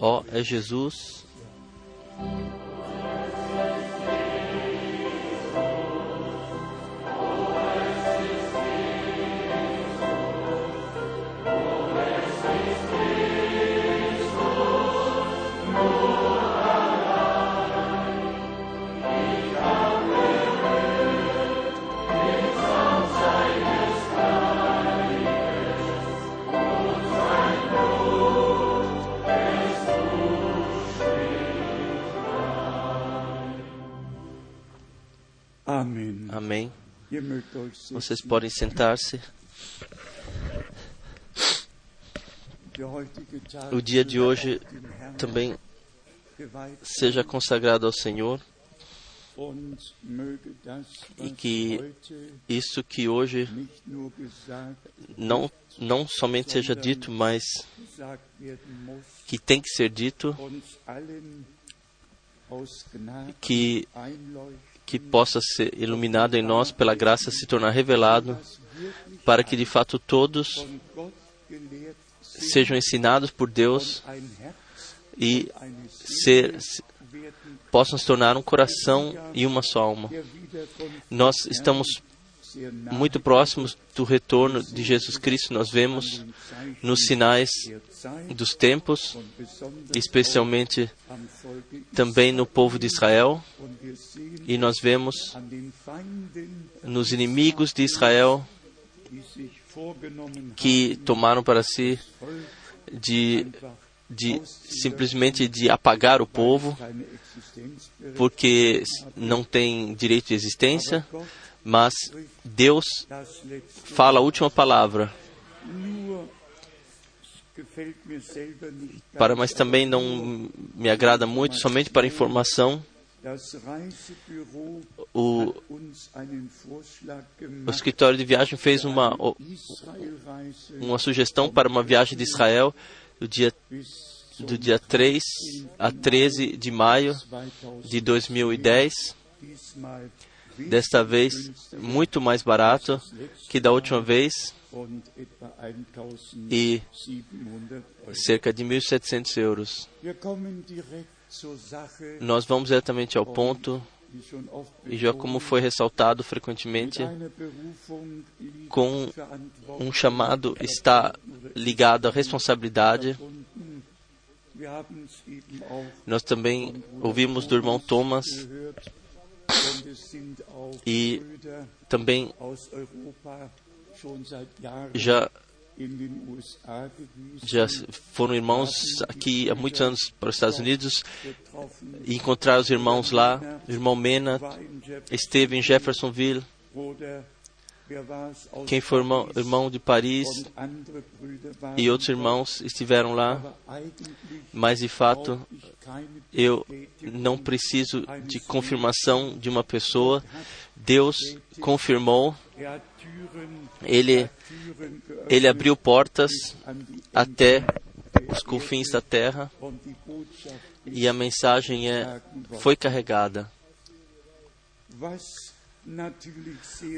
Ó, é Jesus. Vocês podem sentar-se. O dia de hoje também seja consagrado ao Senhor. E que isso que hoje não, não somente seja dito, mas que tem que ser dito, que, que possa ser iluminado em nós pela graça se tornar revelado, para que de fato todos sejam ensinados por Deus e ser, possam se tornar um coração e uma só alma. Nós estamos muito próximos do retorno de Jesus Cristo. Nós vemos nos sinais dos tempos, especialmente também no povo de Israel, e nós vemos nos inimigos de Israel que tomaram para si de, de simplesmente de apagar o povo porque não tem direito de existência, mas Deus fala a última palavra. Para, mas também não me agrada muito, somente para informação, o, o escritório de viagem fez uma, uma sugestão para uma viagem de Israel do dia, do dia 3 a 13 de maio 2000 de 2010. Desta vez, muito mais barato que da última vez und etwa 1700 e cerca de 1.700 euros. Nós vamos diretamente ao ponto, e já como foi ressaltado frequentemente, com um chamado está ligado à responsabilidade. Nós também ouvimos do irmão Thomas e também já, já foram irmãos aqui há muitos anos para os Estados Unidos e encontrar os irmãos lá. O irmão Mena esteve em Jeffersonville. Quem foi irmão, irmão de Paris e outros irmãos estiveram lá, mas de fato eu não preciso de confirmação de uma pessoa. Deus confirmou, ele, ele abriu portas até os confins da terra e a mensagem é, foi carregada.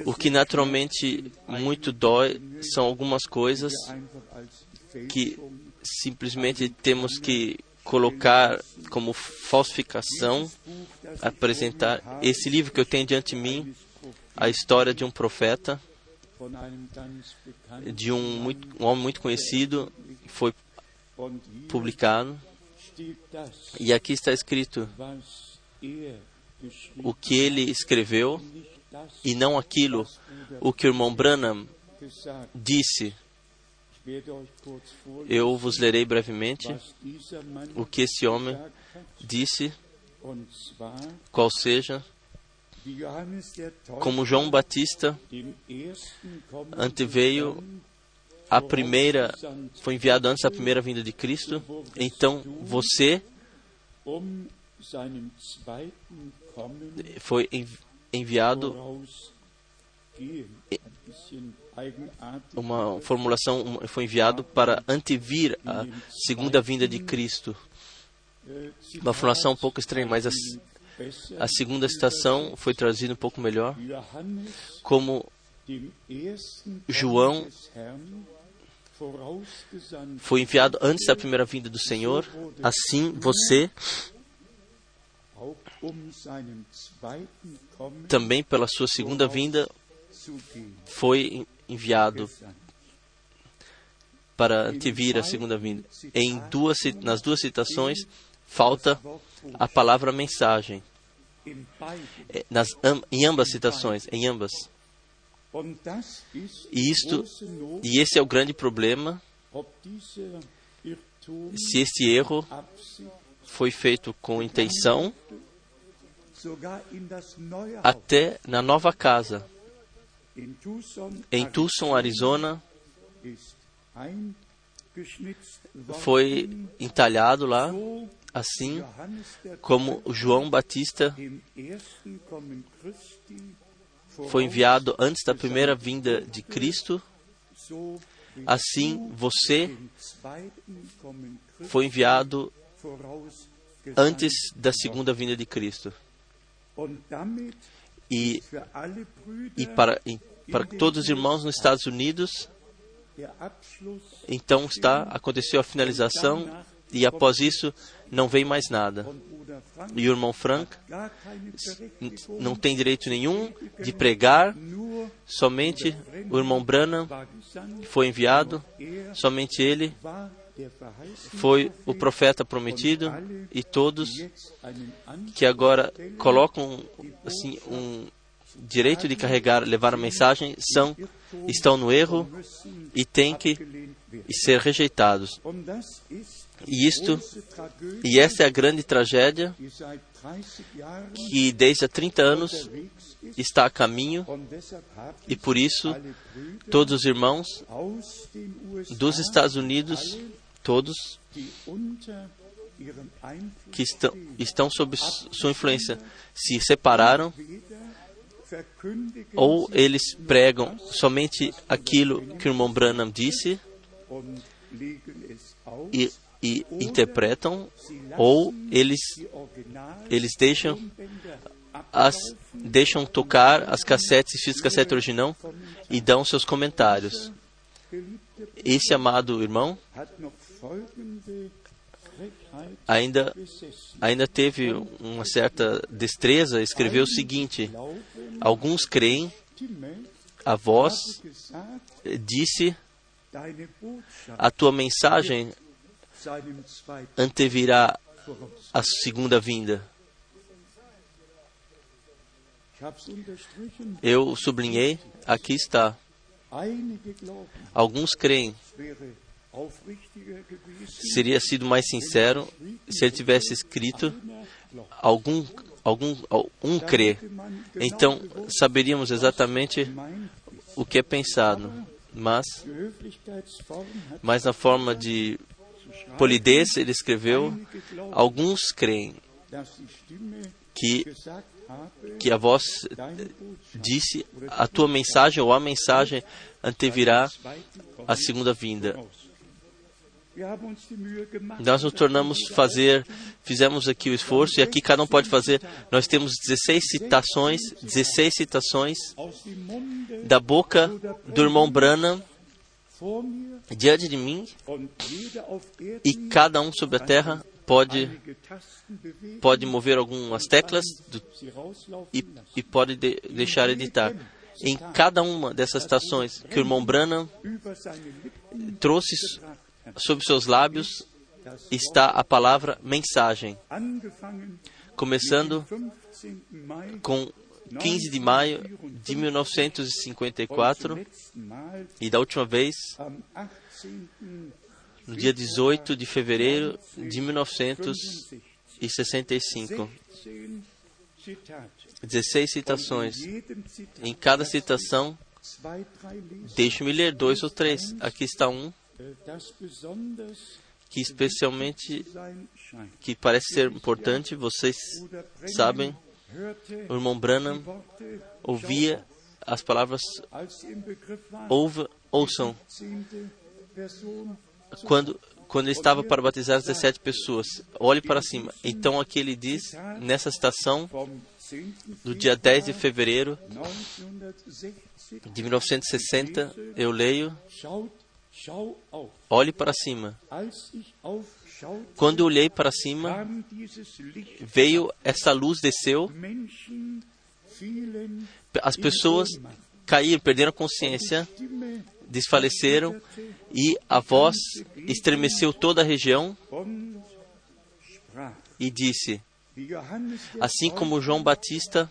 O que naturalmente muito dói são algumas coisas que simplesmente temos que colocar como falsificação, apresentar esse livro que eu tenho diante de mim, a história de um profeta, de um, muito, um homem muito conhecido, foi publicado. E aqui está escrito o que ele escreveu e não aquilo o que o irmão Branham disse. Eu vos lerei brevemente o que esse homem disse, qual seja, como João Batista anteveio a primeira, foi enviado antes da primeira vinda de Cristo, então você foi envi- enviado uma formulação foi enviado para antevir a segunda vinda de Cristo. Uma formulação um pouco estranha, mas a, a segunda citação foi traduzida um pouco melhor como João foi enviado antes da primeira vinda do Senhor, assim você auch um seinem zweiten Kommen também, pela sua segunda vinda, foi enviado para antevir a segunda vinda. Em duas, nas duas citações, falta a palavra mensagem. É, Nas, em ambas citações, em ambas. E isto, e esse é o grande problema, se este erro foi feito com intenção, até na nova casa, em Tucson, Arizona, foi entalhado lá, assim como João Batista foi enviado antes da primeira vinda de Cristo, assim você foi enviado antes da segunda vinda de Cristo. E, e para, e para todos os irmãos nos Estados Unidos, então está aconteceu a finalização e após isso não vem mais nada. E o irmão Frank não tem direito nenhum de pregar, somente o irmão Branham foi enviado, er somente ele foi o profeta prometido e todos que agora colocam assim um direito de carregar, levar a mensagem, são estão no erro e têm que ser rejeitados. E isto e essa é a grande tragédia die seit 30 Jahren que desde há 30 anos está a caminho e por isso todos os irmãos dos Estados Unidos, todos que estão, estão sob sua influência, se separaram ou eles pregam somente aquilo que o irmão Branham disse e, e interpretam, ou eles, eles deixam, as, deixam tocar as cassetes e fios cassete original e dão seus comentários. Esse amado irmão ainda, ainda teve uma certa destreza, escreveu o seguinte: Alguns creem, a voz disse, a tua mensagem antevirá a segunda vinda. Eu sublinhei, aqui está. Alguns creem. Seria sido mais sincero se ele tivesse escrito algum algum um crê. Então saberíamos exatamente o que é pensado. Mas mas na forma de polidez ele escreveu alguns creem que que a voz disse a tua mensagem ou a mensagem antevirá a segunda vinda. Nós nos tornamos fazer, fizemos aqui o esforço e aqui cada um pode fazer. Nós temos 16 citações, 16 citações da boca do irmão Branham diante de mim e cada um sobre a terra pode pode mover algumas teclas do- e, e pode de- deixar editar. Em cada uma dessas citações que o irmão Branham trouxe sobre seus lábios está a palavra mensagem, começando 15. Mai com 15 de maio de 1954 und zum letzten Mal e da última vez am 18. no dia 18 de fevereiro de 1965. 16 Zitate. 16 citações. Em cada citação, deixe-me ler dois ou três. Aqui está um que especialmente que parece ser importante. Vocês sabem, o irmão Branham ouvia as palavras ouve, ouçam 17. Person zu quando quando ele estava para batizar as 17 pessoas. Olhe para cima. Então aqui ele diz nessa citação vom 10. do dia 10 de fevereiro 1960 de 1960, eu leio. Olhe para cima. Quando eu olhei para cima, veio essa luz, desceu, as pessoas caíram, perderam a consciência, desfaleceram e a voz estremeceu toda a região e disse: Assim como João Batista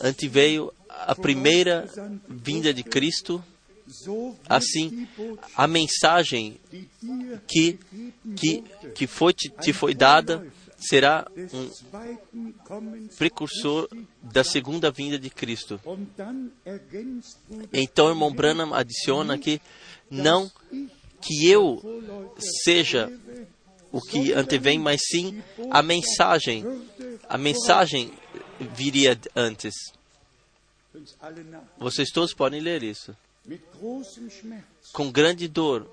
anteveio a primeira vinda de Cristo, assim a mensagem que que que foi te, te foi dada será um precursor da segunda vinda de Cristo. Então, irmão Branham adiciona aqui não que eu seja o que antevém, mas sim a mensagem. A mensagem viria antes. Vocês todos podem ler isso. Com grande dor,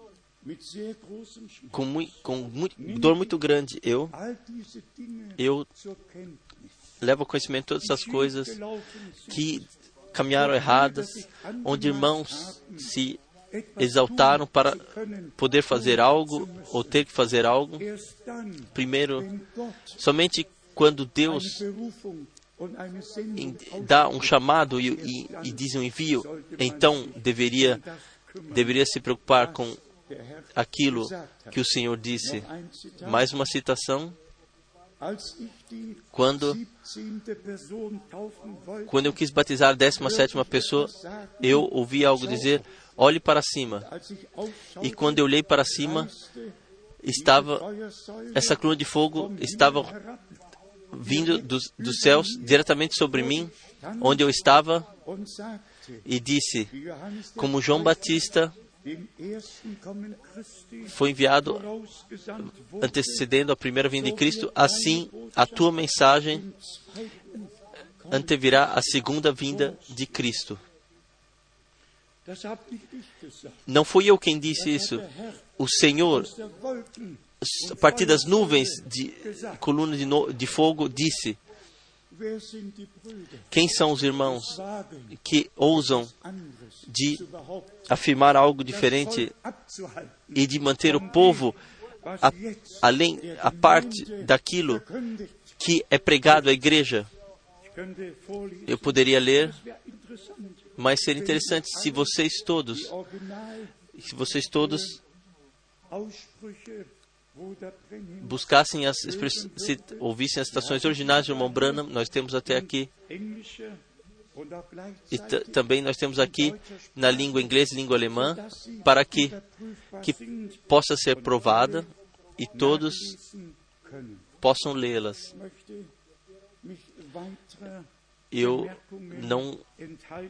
com, mui, com mui- dor muito grande, eu eu levo conhecimento todas essas coisas que caminharam erradas, onde irmãos se exaltaram para poder fazer algo ou ter que fazer algo. Primeiro, somente quando Deus Dá um chamado e, e, e diz um envio, então deveria, deveria se preocupar com aquilo que o Senhor disse. Mais uma citação. Quando, 17. Person taufen wollte, quando eu quis batizar a 17 pessoa, eu ouvi algo dizer: olhe para cima. E quando eu olhei para cima, estava essa coluna de fogo estava vindo dos, dos céus diretamente sobre mim, onde eu estava, e disse: Como João Batista foi enviado antecedendo a primeira vinda de Cristo, assim a tua mensagem antevirá a segunda vinda de Cristo. Não fui eu quem disse isso. O Senhor, a partir das nuvens de coluna de, no- de fogo, disse? Quem são os irmãos que ousam de afirmar algo diferente e de manter o povo a, além a parte daquilo que é pregado à igreja? Eu poderia ler, mas seria interessante se vocês todos, se vocês todos buscassem as se ouvissem as citações originais do irmão Branham, nós temos até aqui e também nós temos aqui na língua inglesa e língua alemã para que que possa ser provada e todos possam lê-las. Eu não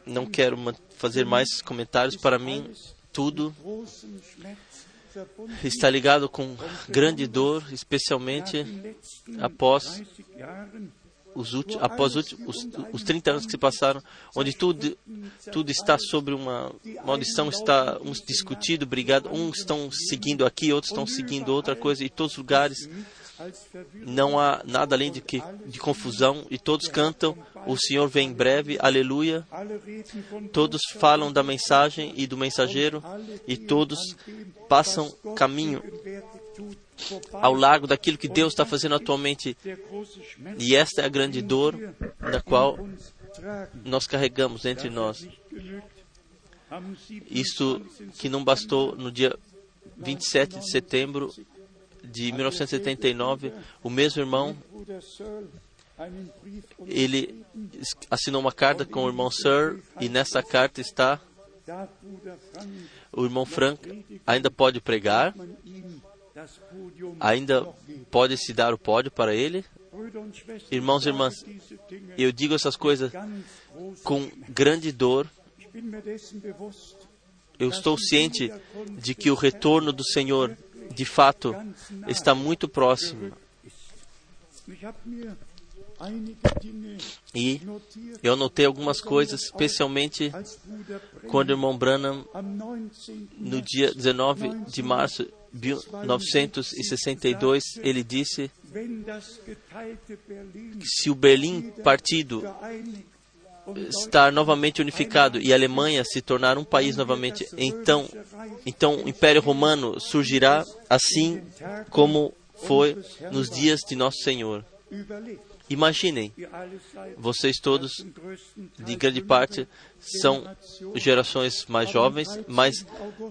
não quero fazer mais comentários para mim. Tudo está ligado com grande dor, especialmente após 30 Jahren, os últimos, após os, os, os 30 anos que se passaram, onde tudo, tudo está sobre uma maldição, está uns discutido, brigado, uns estão seguindo aqui, outros estão seguindo outra coisa, e todos os lugares não há nada além de, que, de confusão, e todos cantam, o Senhor vem em breve, aleluia. Todos falam da mensagem e do mensageiro, e todos passam caminho ao largo daquilo que Deus está fazendo atualmente. E esta é a grande dor da qual nós carregamos entre nós. Isto que não bastou no dia 27 de setembro de 1979, o mesmo irmão, ele assinou uma carta com o irmão Sir e nessa carta está o irmão Frank ainda pode pregar, ainda pode se dar o pódio para ele. Irmãos e irmãs, Eu digo essas coisas com grande dor. Eu estou ciente de que o retorno do Senhor, de fato, está muito próximo. E eu anotei algumas coisas, especialmente quando o irmão Branham, no dia 19 de março de 1962, ele disse que se o Berlim partido estar novamente unificado e a Alemanha se tornar um país novamente, então, então o Império Romano surgirá assim como foi nos dias de Nosso Senhor. Imaginem, vocês todos, de grande parte, são gerações mais jovens, mas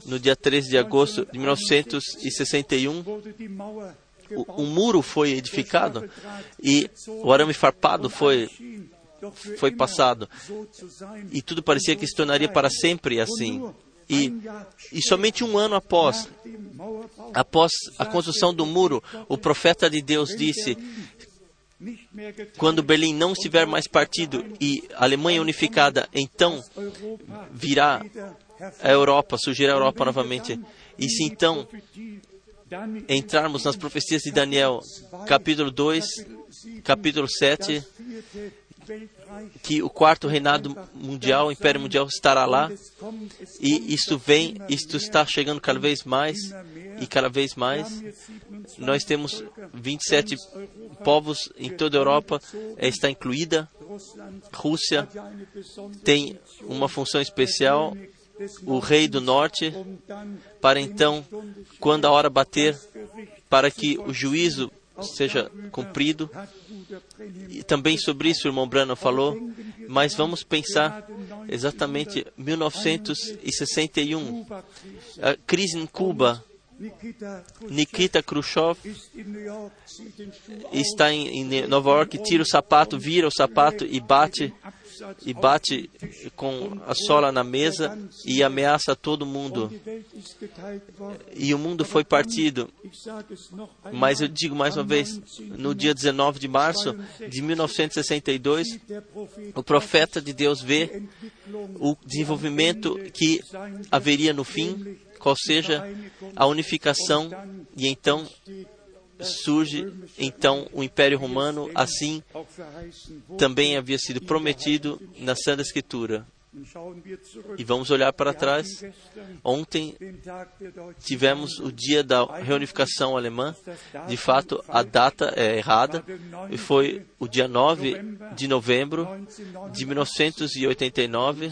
no dia 13 de agosto de 1961, o, o muro foi edificado e o arame farpado foi foi passado e tudo parecia que se tornaria para sempre assim. E, e somente um ano após, após a construção do muro, o profeta de Deus disse: quando Berlim não estiver mais partido e a Alemanha unificada, então virá a Europa, surgirá a Europa novamente. E se então entrarmos nas profecias de Daniel, capítulo 2, capítulo 7, que o quarto reinado mundial, o Império Mundial estará lá, e isto vem, isto está chegando cada vez mais e cada vez mais. Nós temos 27 povos em toda a Europa, está incluída. Rússia tem uma função especial, o rei do norte, para então, quando a hora bater, para que o juízo seja cumprido. Também sobre isso o irmão Brano falou, mas vamos pensar exatamente 1961, a crise em Cuba. Nikita Khrushchev está em, em Nova York, tira o sapato, vira o sapato e bate e bate com a sola na mesa e ameaça todo mundo. E o mundo foi partido. Mas eu digo mais uma vez, no dia 19 de março de 1962, o profeta de Deus vê o desenvolvimento que haveria no fim, qual seja a unificação, e então surge então o Império Romano, assim também havia sido prometido na Santa Escritura. E vamos olhar para trás. Ontem tivemos o dia da reunificação alemã. De fato, a data é errada. E foi o dia 9 de novembro de 1989.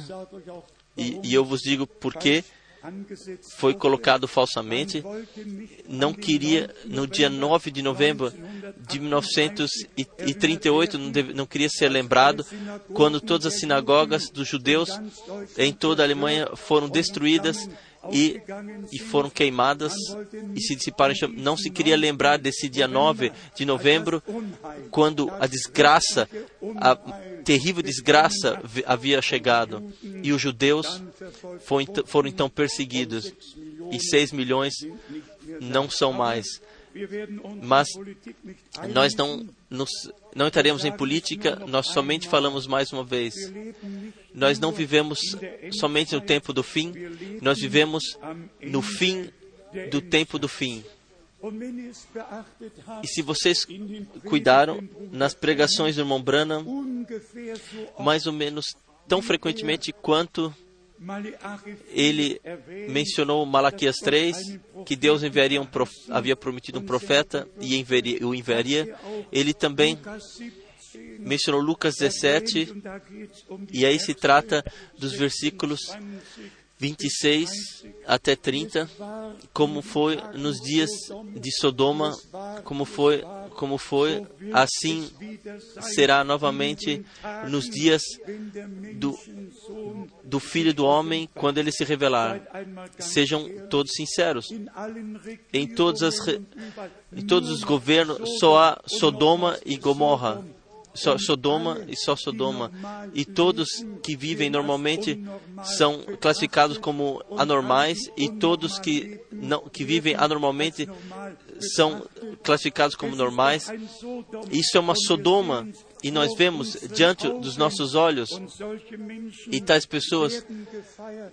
E, e eu vos digo por quê foi colocado falsamente, não queria, no dia 9 de novembro de 1938, não, deve, não queria ser lembrado, quando todas as sinagogas dos judeus em toda a Alemanha foram destruídas e, e foram queimadas e se dissiparam. Não se queria lembrar desse dia 9 de novembro, quando a desgraça, a terrível desgraça havia chegado e os judeus foram então perseguidos e 6 milhões não são mais. Mas nós não, nos, não entraremos em política, nós somente falamos mais uma vez. Nós não vivemos somente no tempo do fim, nós vivemos no fim do tempo do fim. E se vocês cuidaram nas pregações do irmão Branham, mais ou menos tão frequentemente quanto ele mencionou Malaquias 3, que Deus enviaria um prof... havia prometido um profeta e enviaria, o enviaria. Ele também mencionou Lucas 17, e aí se trata dos versículos 26 até 30, como foi nos dias de Sodoma, como foi, como foi, assim será novamente nos dias do, do Filho do Homem quando ele se revelar. Sejam todos sinceros. Em, todas as, em todos os governos só há Sodoma e Gomorra só Sodoma e só Sodoma. E todos que vivem normalmente são classificados como anormais e todos que não que vivem anormalmente são classificados como normais. Isso é uma Sodoma e nós vemos diante dos nossos olhos e tais pessoas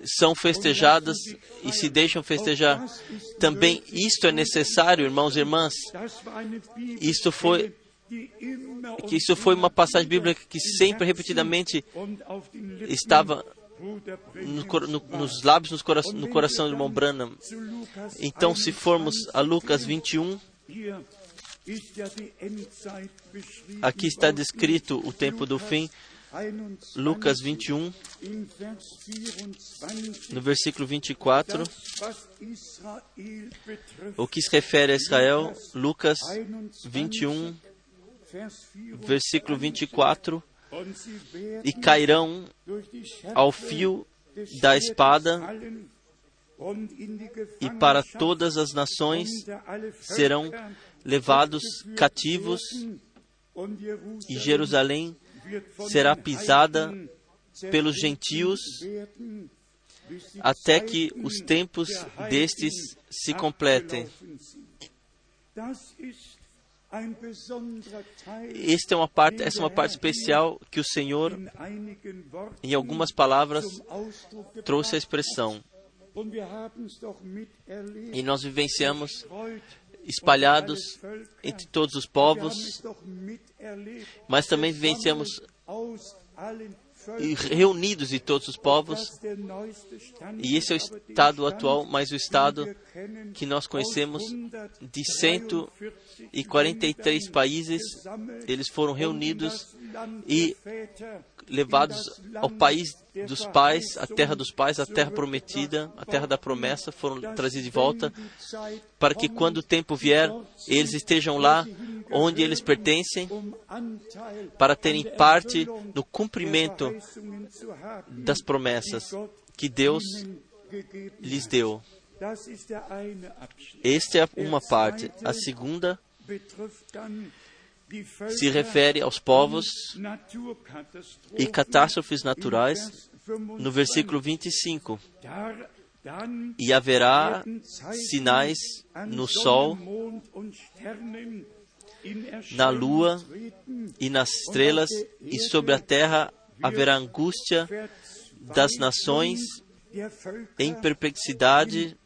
são festejadas e se deixam festejar. Também isto é necessário, irmãos e irmãs. Isto foi que isso foi uma passagem bíblica que sempre repetidamente estava no, no, nos lábios, nos cora, no coração do irmão Branham. Então, se formos a Lucas 21, aqui está descrito o tempo do fim, Lucas 21, in Vers 24, no versículo 24, das, was Israel betrifft. o que se refere a Israel, Lucas 21, 21, Vers 24. Versículo 24, Und sie werden e cairão ao fio da espada, e para todas as nações serão levados cativos, e Jerusalém será pisada pelos gentios, até que os tempos destes se completem. Esta é uma parte, essa é uma parte especial que o Senhor, em algumas palavras, trouxe a expressão. E nós vivenciamos espalhados entre todos os povos, mas também vivenciamos e reunidos de todos os povos. E esse é o estado atual, mas o estado que nós conhecemos de 143 143 países, eles foram reunidos e levados ao país dos pais, a terra dos pais, a terra prometida, a terra da promessa, foram trazidos de volta, para que quando o tempo vier, eles estejam lá onde eles pertencem, para terem parte no cumprimento das promessas que Deus lhes deu. Esta é uma parte. A segunda se refere aos povos e catástrofes naturais, no versículo 25. E haverá sinais no sol, na lua e nas estrelas, e sobre a terra haverá angústia das nações em perplexidade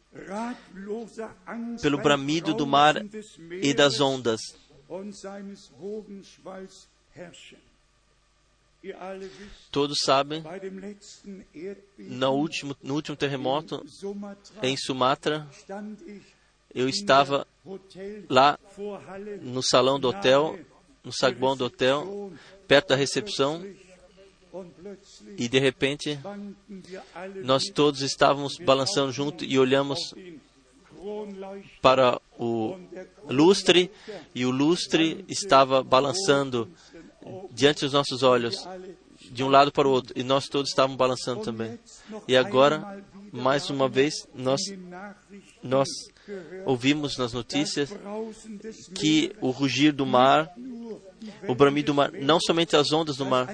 pelo bramido do mar e das ondas. Todos sabem, no último, no último terremoto em Sumatra, eu estava lá no salão do hotel, no saguão do hotel, perto da recepção, e de repente nós todos estávamos balançando junto e olhamos para o lustre e o lustre estava balançando diante dos nossos olhos de um lado para o outro e nós todos estávamos balançando também. E agora, mais uma vez, nós nós ouvimos nas notícias que o rugir do mar, o bramido do mar, não somente as ondas do mar,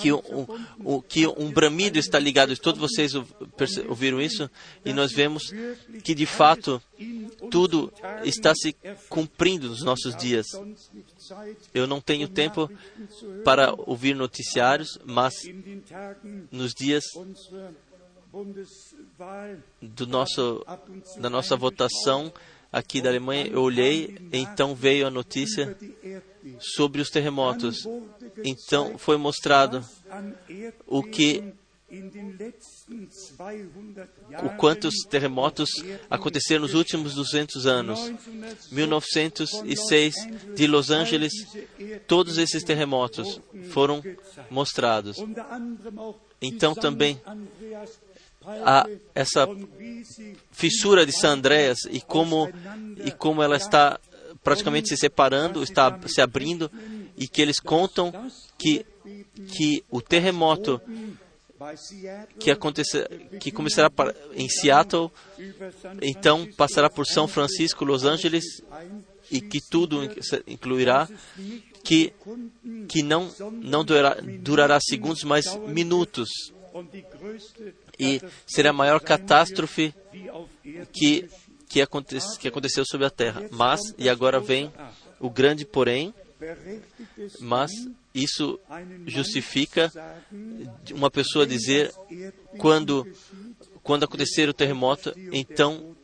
que um, um, que um bramido está ligado. Todos vocês ouviram isso? E nós vemos que, de fato, tudo está se cumprindo nos nossos dias. Eu não tenho tempo para ouvir noticiários, mas nos dias do nosso, da nossa votação aqui da Alemanha, eu olhei, então veio a notícia sobre os terremotos. Então foi mostrado o que o quantos terremotos aconteceram nos últimos 200 anos. 1906 de Los Angeles, todos esses terremotos foram mostrados. Então também a essa fissura de San Andreas e como e como ela está praticamente se separando, está se abrindo e que eles contam que que o terremoto que acontecer, que começará em Seattle, então passará por São Francisco, Los Angeles e que tudo incluirá que que não não durará, durará segundos, mas minutos e será a maior catástrofe que que, aconte, que aconteceu sobre a Terra. Mas e agora vem o grande porém, mas isso justifica uma pessoa dizer quando quando acontecer o terremoto, então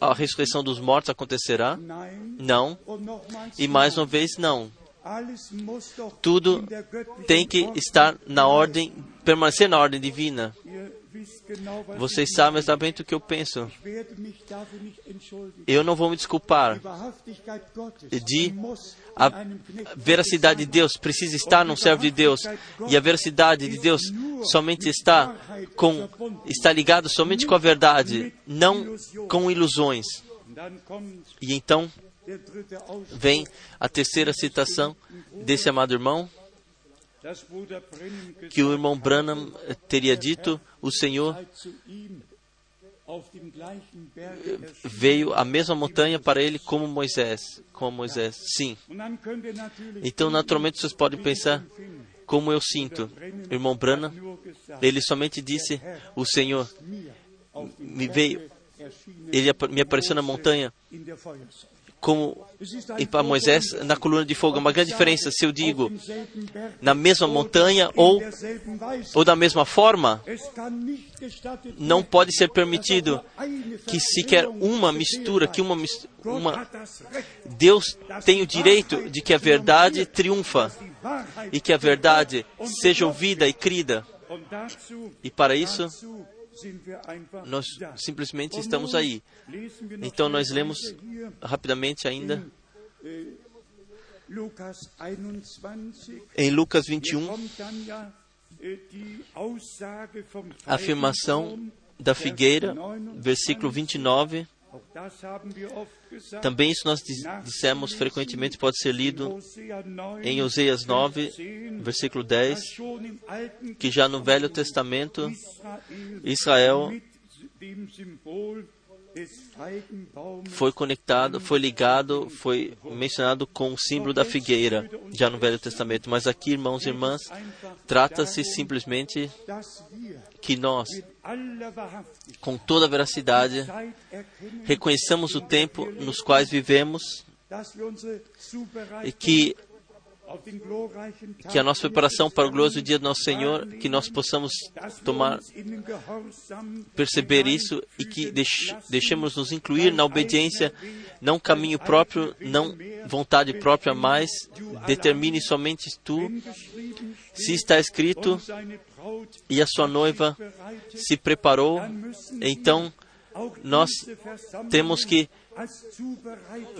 a ressurreição dos mortos acontecerá? Não. E mais uma vez, não. Tudo tem que estar na ordem, permanecer na ordem divina. Vocês sabem exatamente o que eu penso. Eu não vou me desculpar de a veracidade de Deus precisa estar num servo de Deus e a veracidade de Deus somente está com está ligado somente com a verdade, não com ilusões. E então vem a terceira citação desse amado irmão que o irmão Branham teria dito: o Senhor veio a mesma montanha para ele como Moisés, como Moisés. Sim. Então, naturalmente, vocês podem pensar como eu sinto. O irmão Branham, ele somente disse: o Senhor me veio, ele me apareceu na montanha como e para Moisés na coluna de fogo. É uma grande diferença se eu digo na mesma montanha ou, ou da mesma forma. Não pode ser permitido que sequer uma mistura, que uma, uma Deus tem o direito de que a verdade triunfa e que a verdade seja ouvida e crida. E para isso, nós simplesmente estamos aí. Então nós lemos rapidamente ainda em Lucas 21 a afirmação da figueira, versículo 29. Também isso nós dissemos frequentemente pode ser lido em Oseias 9, versículo 10, que já no Velho Testamento Israel foi conectado, foi ligado, foi mencionado com o símbolo da figueira, já no Velho Testamento. Mas aqui, irmãos e irmãs, trata-se simplesmente que nós, com toda a veracidade, reconheçamos o tempo nos quais vivemos e que que a nossa preparação para o glorioso dia do nosso Senhor, que nós possamos tomar, perceber isso e que deixemos nos incluir na obediência, não caminho próprio, não vontade própria, mas determine somente tu. Se está escrito e a sua noiva se preparou, então nós temos que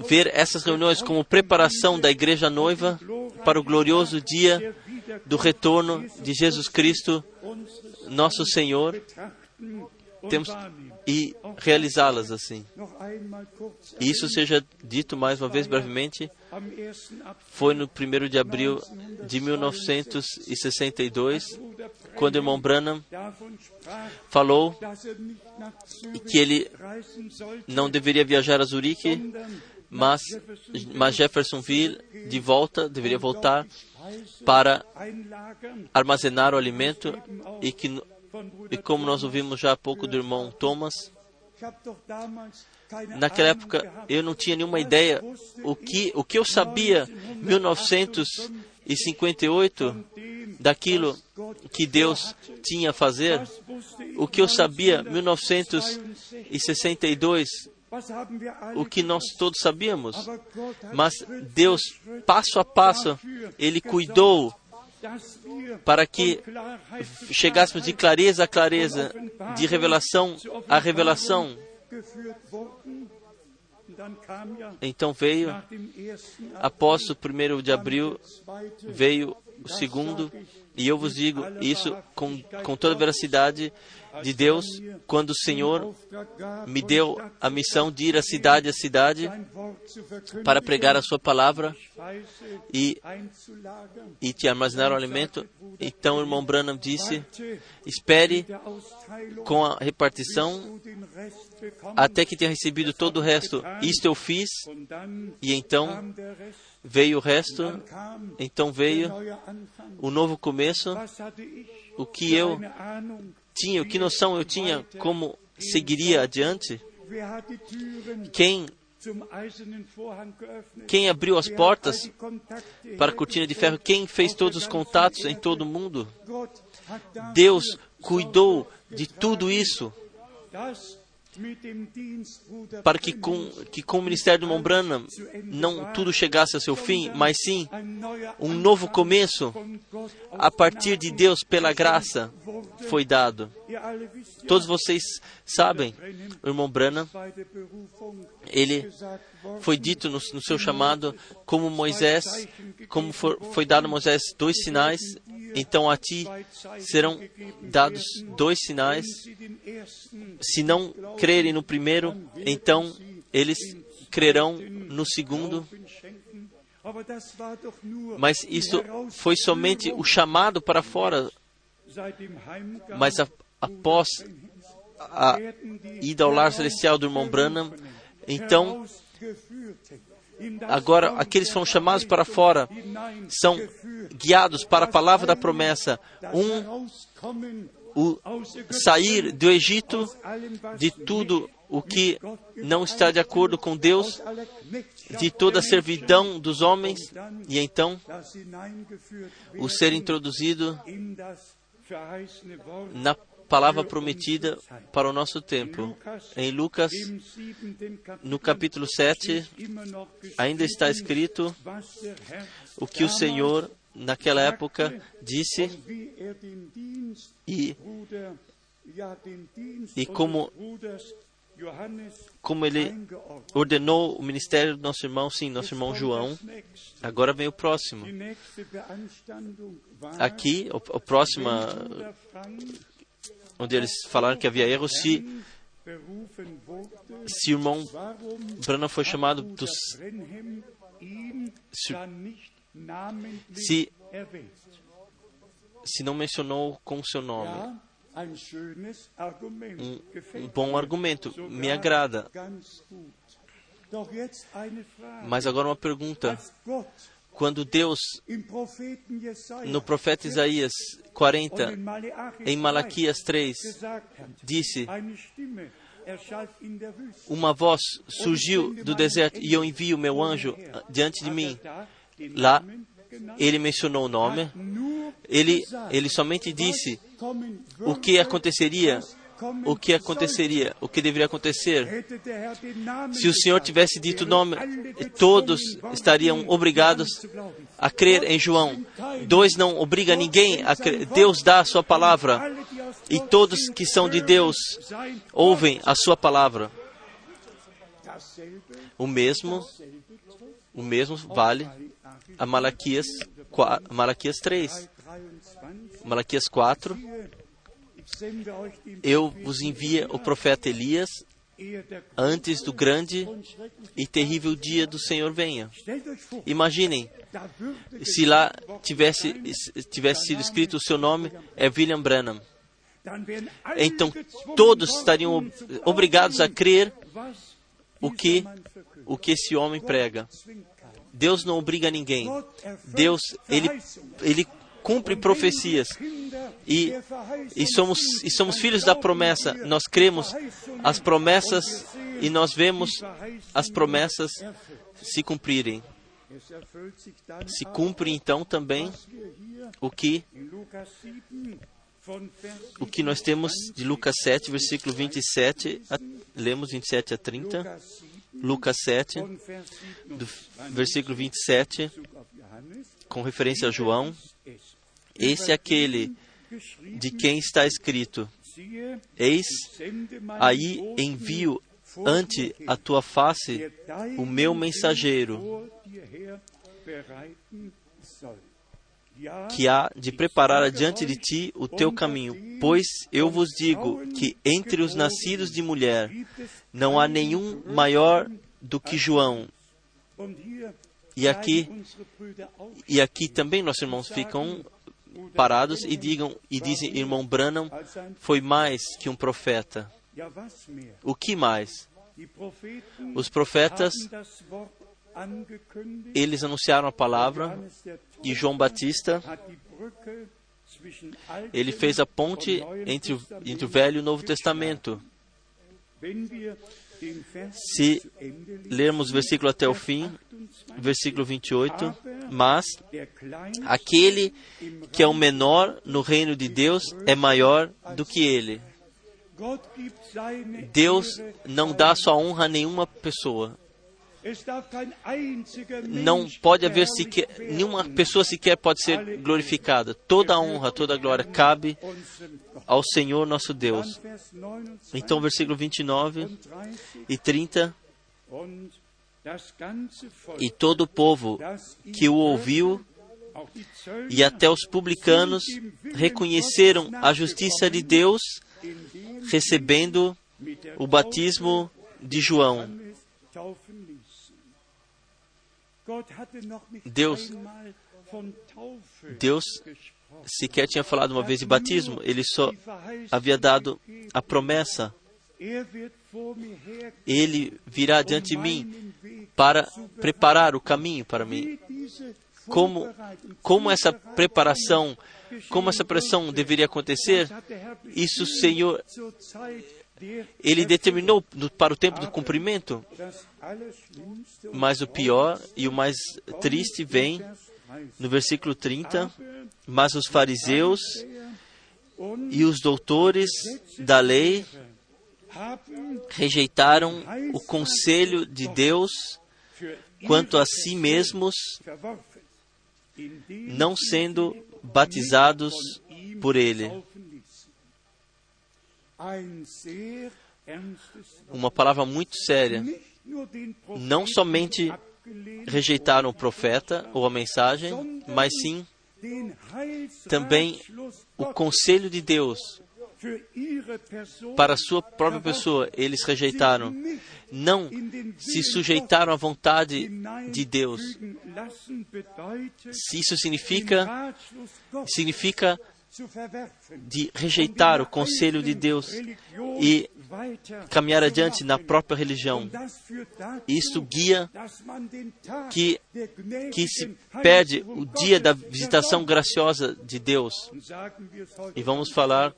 ver essas reuniões como preparação da igreja noiva para o glorioso dia do retorno de Jesus Cristo, nosso Senhor, temos e realizá-las assim. E isso seja dito mais uma vez brevemente, foi no 1 de abril de 1962, quando o irmão Branham falou que ele não deveria viajar a Zurique, mas, mas Jeffersonville de volta, deveria voltar para armazenar o alimento e que e como nós ouvimos já há pouco do irmão Thomas, naquela época eu não tinha nenhuma ideia o que o que eu sabia em 1958 daquilo que Deus tinha a fazer, o que eu sabia em 1962 o que nós todos sabíamos, mas Deus, passo a passo, Ele cuidou para que chegássemos de clareza a clareza, de revelação a revelação. Então veio, após o primeiro de abril, veio o segundo, e eu vos digo isso com, com toda a veracidade de Deus, quando o Senhor me deu a missão de ir a cidade a cidade para pregar a Sua palavra e, e te armazenar o alimento. Então o irmão Branham disse: espere com a repartição até que tenha recebido todo o resto. Isto eu fiz, e então veio o resto, então veio o novo começo, o que eu tinha, que noção eu tinha como seguiria adiante? Quem quem abriu as portas para a cortina de ferro? Quem fez todos os contatos em todo o mundo? Deus cuidou de tudo isso. Para que com, que com o ministério do Mombrana não tudo chegasse ao seu fim, mas sim um novo começo a partir de Deus pela graça foi dado. Todos vocês sabem, o irmão Brana, ele foi dito no, no seu chamado como Moisés, como for, foi dado a Moisés dois sinais, então a ti serão dados dois sinais. Se não crerem no primeiro, então eles crerão no segundo. Mas isso foi somente o chamado para fora. Mas após a ida ao lar celestial do irmão Branham, então Agora, aqueles que foram chamados para fora são guiados para a palavra da promessa. Um, o sair do Egito de tudo o que não está de acordo com Deus, de toda a servidão dos homens, e então o ser introduzido na palavra prometida para o nosso tempo. Em Lucas, no capítulo 7, ainda está escrito o que o Senhor, naquela época, disse e, e como, como ele ordenou o ministério do nosso irmão, sim, nosso irmão João. Agora vem o próximo. Aqui, o próximo onde eles falaram que havia erro, se, se o irmão Branham foi chamado dos. Se, se, se não mencionou com o seu nome. Um, um bom argumento, me agrada. Mas agora uma pergunta. Quando Deus, no profeta Isaías 40, em Malaquias 3, disse: Uma voz surgiu do deserto e eu envio meu anjo diante de mim. Lá, ele mencionou o nome. Ele, ele somente disse o que aconteceria o que aconteceria, o que deveria acontecer. Se o Senhor tivesse dito nome, todos estariam obrigados a crer em João. Dois não obriga ninguém a crer. Deus dá a sua palavra e todos que são de Deus ouvem a sua palavra. O mesmo, o mesmo vale a Malaquias, Malaquias 3. Malaquias 4 eu vos envia o profeta Elias antes do grande e terrível dia do Senhor venha. Imaginem, se lá tivesse, tivesse sido escrito o seu nome, é William Branham. Então todos estariam obrigados a crer o que, o que esse homem prega. Deus não obriga ninguém. Deus, ele, ele cumpre profecias e, e, somos, e somos filhos da promessa. Nós cremos as promessas e nós vemos as promessas se cumprirem. Se cumpre então também o que o que nós temos de Lucas 7, versículo 27, a, lemos 27 a 30. Lucas 7, do versículo 27, com referência a João. Esse é aquele de quem está escrito: Eis, aí envio ante a tua face o meu mensageiro, que há de preparar adiante de ti o teu caminho. Pois eu vos digo que entre os nascidos de mulher não há nenhum maior do que João. E aqui, e aqui também nossos irmãos ficam parados e digam e dizem, irmão Branham foi mais que um profeta. O que mais? Os profetas eles anunciaram a palavra e João Batista ele fez a ponte entre, entre o Velho e o Novo Testamento. Se lermos o versículo até o fim, versículo 28, mas aquele que é o menor no reino de Deus é maior do que ele. Deus não dá sua honra a nenhuma pessoa. Não pode haver sequer, nenhuma pessoa sequer pode ser glorificada. Toda a honra, toda a glória cabe ao Senhor nosso Deus. Vers 29 Então, versículo 29 und 30. e 30. Und das ganze Volk, E todo o povo que o ouviu e até os publicanos reconheceram a justiça de Deus, recebendo o batismo de João. Deus- Deus sequer tinha falado uma vez de batismo, ele só havia dado a promessa: Er Ele virá diante de mim para preparar o caminho para mim. Como, como essa preparação, como essa pressão deveria acontecer, isso o Senhor, Ele determinou no- para o tempo do cumprimento. Mas o pior e o mais triste vem Vers 30. no versículo 30. Aber Mas os fariseus e os doutores da lei rejeitaram o conselho de Deus quanto a si mesmos, não sendo batizados por ele. Uma palavra muito séria. Não somente rejeitaram o profeta ou a mensagem, mas sim também o conselho de Deus para a sua própria pessoa. Eles rejeitaram. Não se sujeitaram à vontade de Deus. Se isso significa, significa de rejeitar o conselho de Deus e caminhar adiante na própria religião. Isso guia que, que se perde o dia da visitação graciosa de Deus. E vamos falar,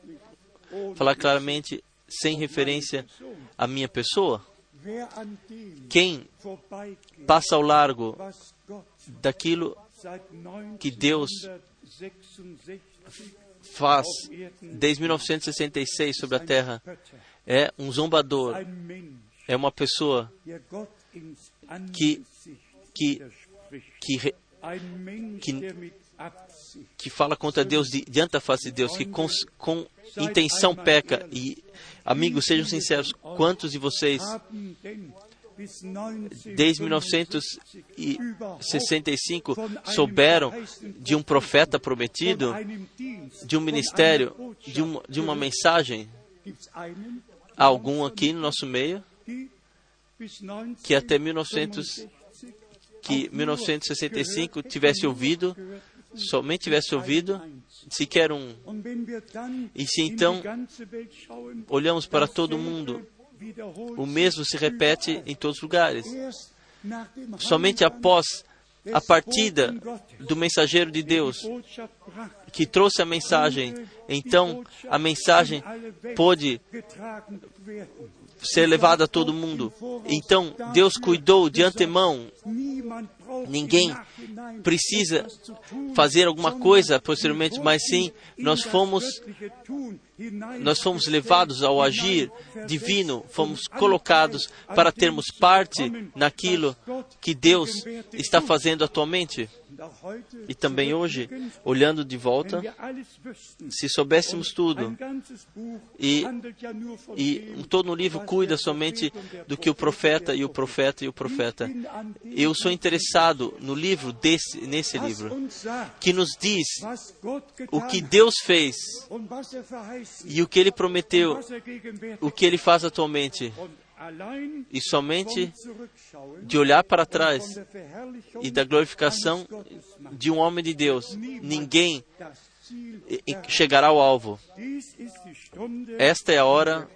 falar claramente, sem referência à minha pessoa. Quem passa ao largo daquilo que Deus faz desde 1966 sobre a terra é um zombador, é uma pessoa que que que, que, que fala contra Deus di- diante da face de Deus, que com, com intenção peca. E, amigos, sejam sinceros, quantos de vocês, desde 1965, souberam de um profeta prometido, de um ministério, de uma, de uma mensagem? Há algum aqui no nosso meio que até 1900, que 1965 tivesse ouvido, somente tivesse ouvido, sequer um. E se então Olhamos para todo mundo, o mesmo se repete em todos os lugares. Somente após a partida do mensageiro de Deus, que trouxe a mensagem, então a mensagem pôde ser levada a todo mundo. Então Deus cuidou de antemão. Ninguém precisa fazer alguma coisa posteriormente, mas sim nós fomos nós fomos levados ao agir divino, fomos colocados para termos parte naquilo que Deus está fazendo atualmente. E também hoje, olhando de volta, se soubéssemos tudo, e, e todo o livro cuida somente do que o profeta e o profeta e o profeta. Eu sou interessado no livro desse, nesse livro, que nos diz o que Deus fez e o que Ele prometeu, o que Ele faz atualmente, e somente de olhar para trás e da glorificação de um homem de Deus, ninguém chegará ao alvo. Esta é a hora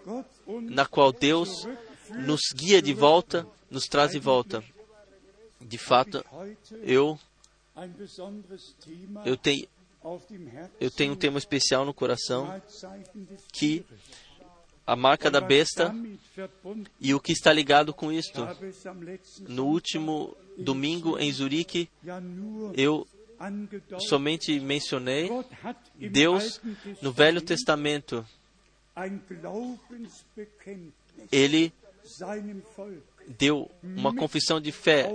na qual Deus nos guia de volta, nos traz de volta. De fato, eu eu tenho eu tenho um tema especial no coração que a marca da besta e o que está ligado com isto. No último domingo em Zurique, eu somente mencionei Deus no Velho Testamento ele deu uma confissão de fé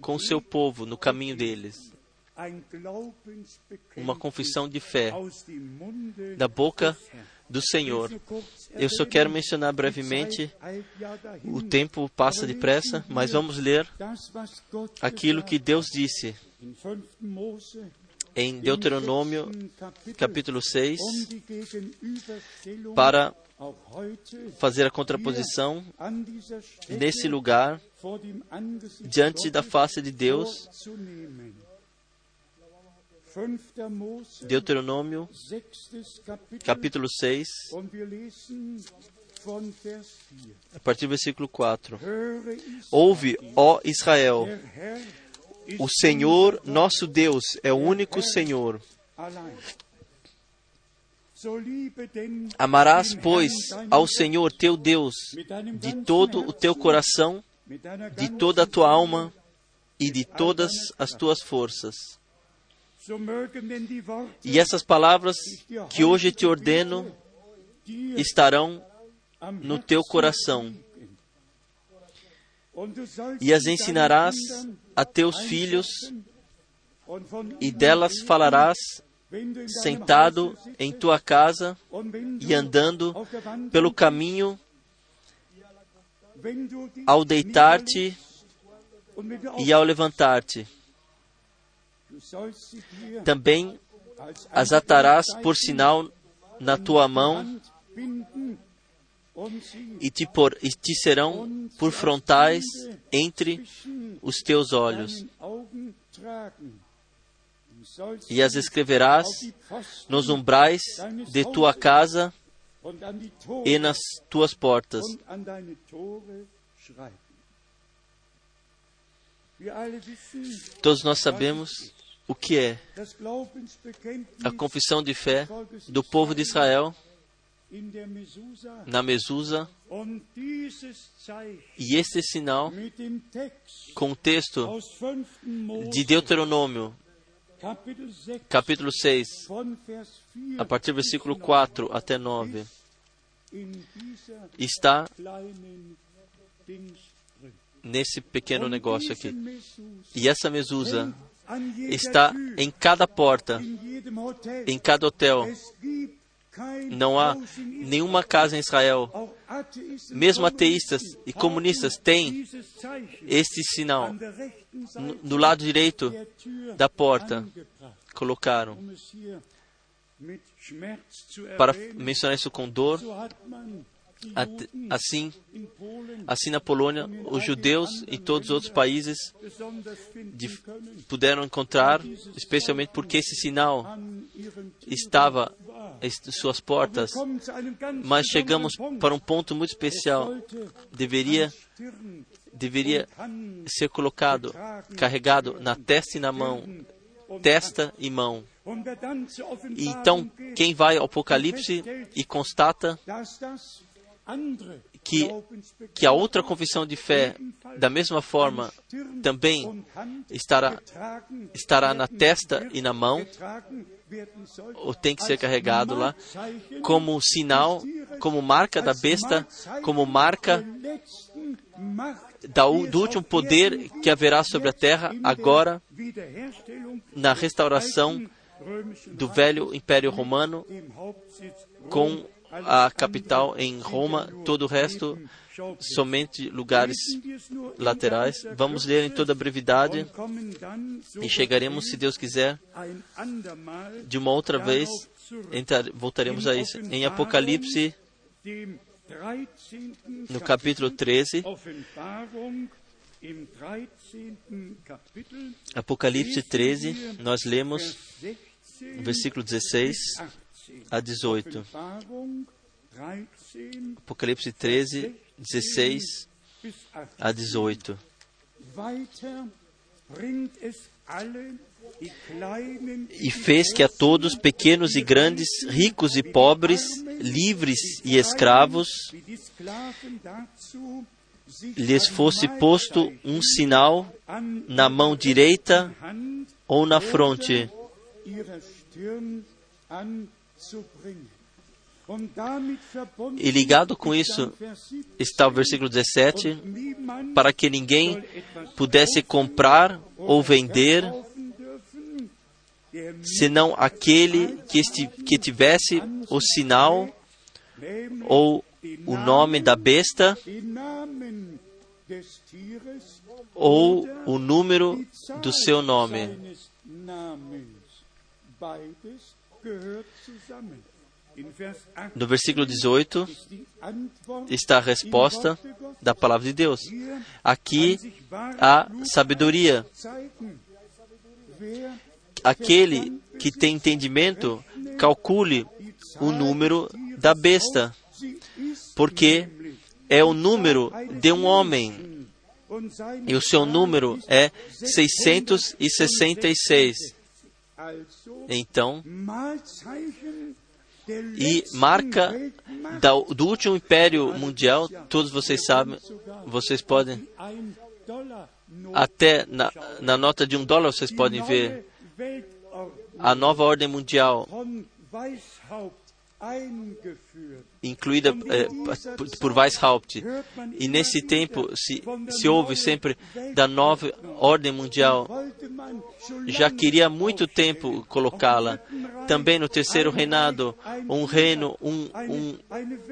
com o seu povo no caminho deles. Uma confissão de fé da boca do Senhor. Eu só quero mencionar brevemente o tempo passa depressa, mas vamos ler aquilo que Deus disse hat in 5. Mose, em Deuteronômio capítulo 6 um die Gegenüberstellung para fazer a contraposição nesse lugar diante da face de Deus. Vorzunehmen. 5. Mose, Deuteronômio capítulo 6, und wir lesen von Vers 4. a partir do versículo 4. Höre Israel, Ouve, ó Israel, o Senhor nosso Deus é o único Senhor. Amarás, pois, ao Senhor teu Deus de todo o teu coração, de toda a tua alma e de todas as tuas forças. E essas palavras que hoje te ordeno estarão no teu coração, e as ensinarás a teus filhos, e delas falarás sentado em tua casa e andando pelo caminho ao deitar-te e ao levantar-te. Também as atarás por sinal na tua mão e te, por, e te serão por frontais entre os teus olhos. E as escreverás nos umbrais de tua casa e nas tuas portas. Todos nós sabemos o que é a confissão de fé do povo de Israel na Mesusa e este sinal com o texto aus 5. Mose, de Deuteronômio, Kapitel 6, capítulo 6, von Vers 4 a partir do versículo 4 até 9, in dieser está. Nesse pequeno negócio aqui. E essa Mesusa está em cada porta, em cada hotel. Não há nenhuma casa em Israel. Mesmo ateístas e comunistas têm este sinal no, lado direito da porta. Colocaram. Para mencionar isso com dor, assim, assim na Polônia, os judeus e todos os outros países puderam encontrar, especialmente porque esse sinal estava em suas portas. Mas chegamos para um ponto muito especial. Deveria, deveria ser colocado, carregado na testa e na mão, testa e mão. Então, quem vai ao Apocalipse e constata que, que a outra confissão de fé, da mesma forma, também estará, estará na testa e na mão, ou tem que ser carregado lá, como sinal, como marca da besta, como marca da, do último poder que haverá sobre a terra, agora, na restauração do velho Império Romano, com a capital em Roma, todo o resto somente lugares laterais. Vamos ler em toda brevidade e chegaremos, se Deus quiser, de uma outra vez, voltaremos a isso. Em Apocalipse, Dem 13. no capítulo 13, Offenbarung im 13. Kapitel, Apocalipse 13, nós lemos Vers 16 versículo 16 bis 18. A 18. Offenbarung 13 Apocalipse 13, 16 bis 18. a 18. Weiter bringt es alle die kleinen E fez que a todos, pequenos e grandes, ricos e pobres, livres e escravos, lhes fosse posto um sinal na mão direita ou na fronte. E ligado com isso está o versículo 17: para que ninguém pudesse comprar ou vender, senão aquele que, esti- que tivesse o sinal ou o nome da besta ou o número do seu nome. No versículo 18 está a resposta da palavra de Deus. Aqui há sabedoria. Aquele que tem entendimento, calcule o número da besta, porque é o número de um homem e o seu número é 666. Então, e marca do último império mundial, todos vocês sabem, vocês podem, até na, na nota de um dólar, vocês podem ver a nova ordem mundial, incluída eh, por, Weishaupt. E nesse tempo se, se ouve sempre da nova ordem mundial. Já queria há muito tempo colocá-la. Também no terceiro reinado, um reino, um, um,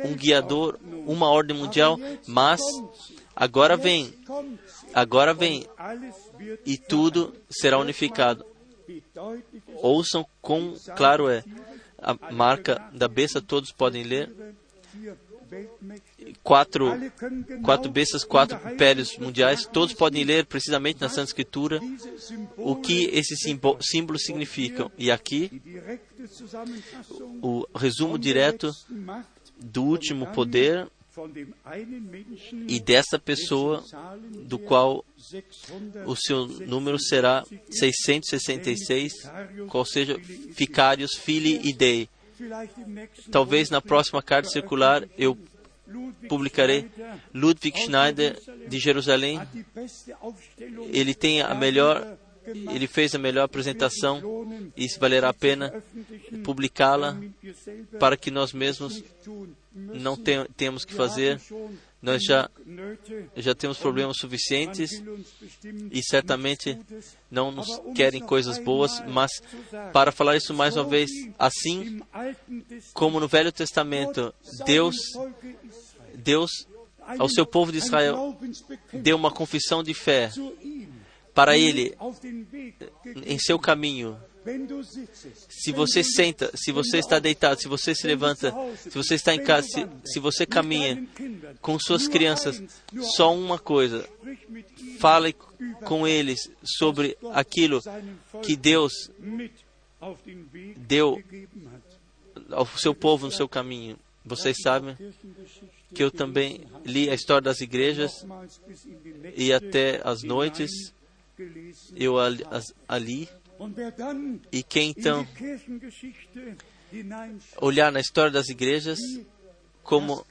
um guiador, uma ordem mundial, mas agora vem, agora vem e tudo será unificado. Ouçam quão claro é. A marca da besta, todos podem ler. Quatro, quatro bestas, quatro impérios mundiais, todos podem ler precisamente na Santa Escritura o que esses símbo- símbolos significam. E aqui, o resumo direto do último poder e dessa pessoa, do qual o seu número será 666, qual seja Ficários, Filii e Dei. Talvez na próxima carta circular eu publicarei Ludwig Schneider de Jerusalém. Ele tem a melhor, ele fez a melhor apresentação e se valerá a pena publicá-la para que nós mesmos não ten- tenhamos que fazer. Nós já já temos problemas suficientes e certamente não nos querem coisas boas, mas para falar isso mais uma vez, assim como no Velho Testamento, Deus Deus ao seu povo de Israel deu uma confissão de fé para ele em seu caminho. Se você senta, se você está deitado, se você se levanta, se você está em casa, se, se você caminha com suas crianças, só uma coisa: fale com eles sobre aquilo que Deus deu ao seu povo no seu caminho. Vocês sabem que eu também li a história das igrejas e até as noites eu ali, e quem então olhar na história das igrejas como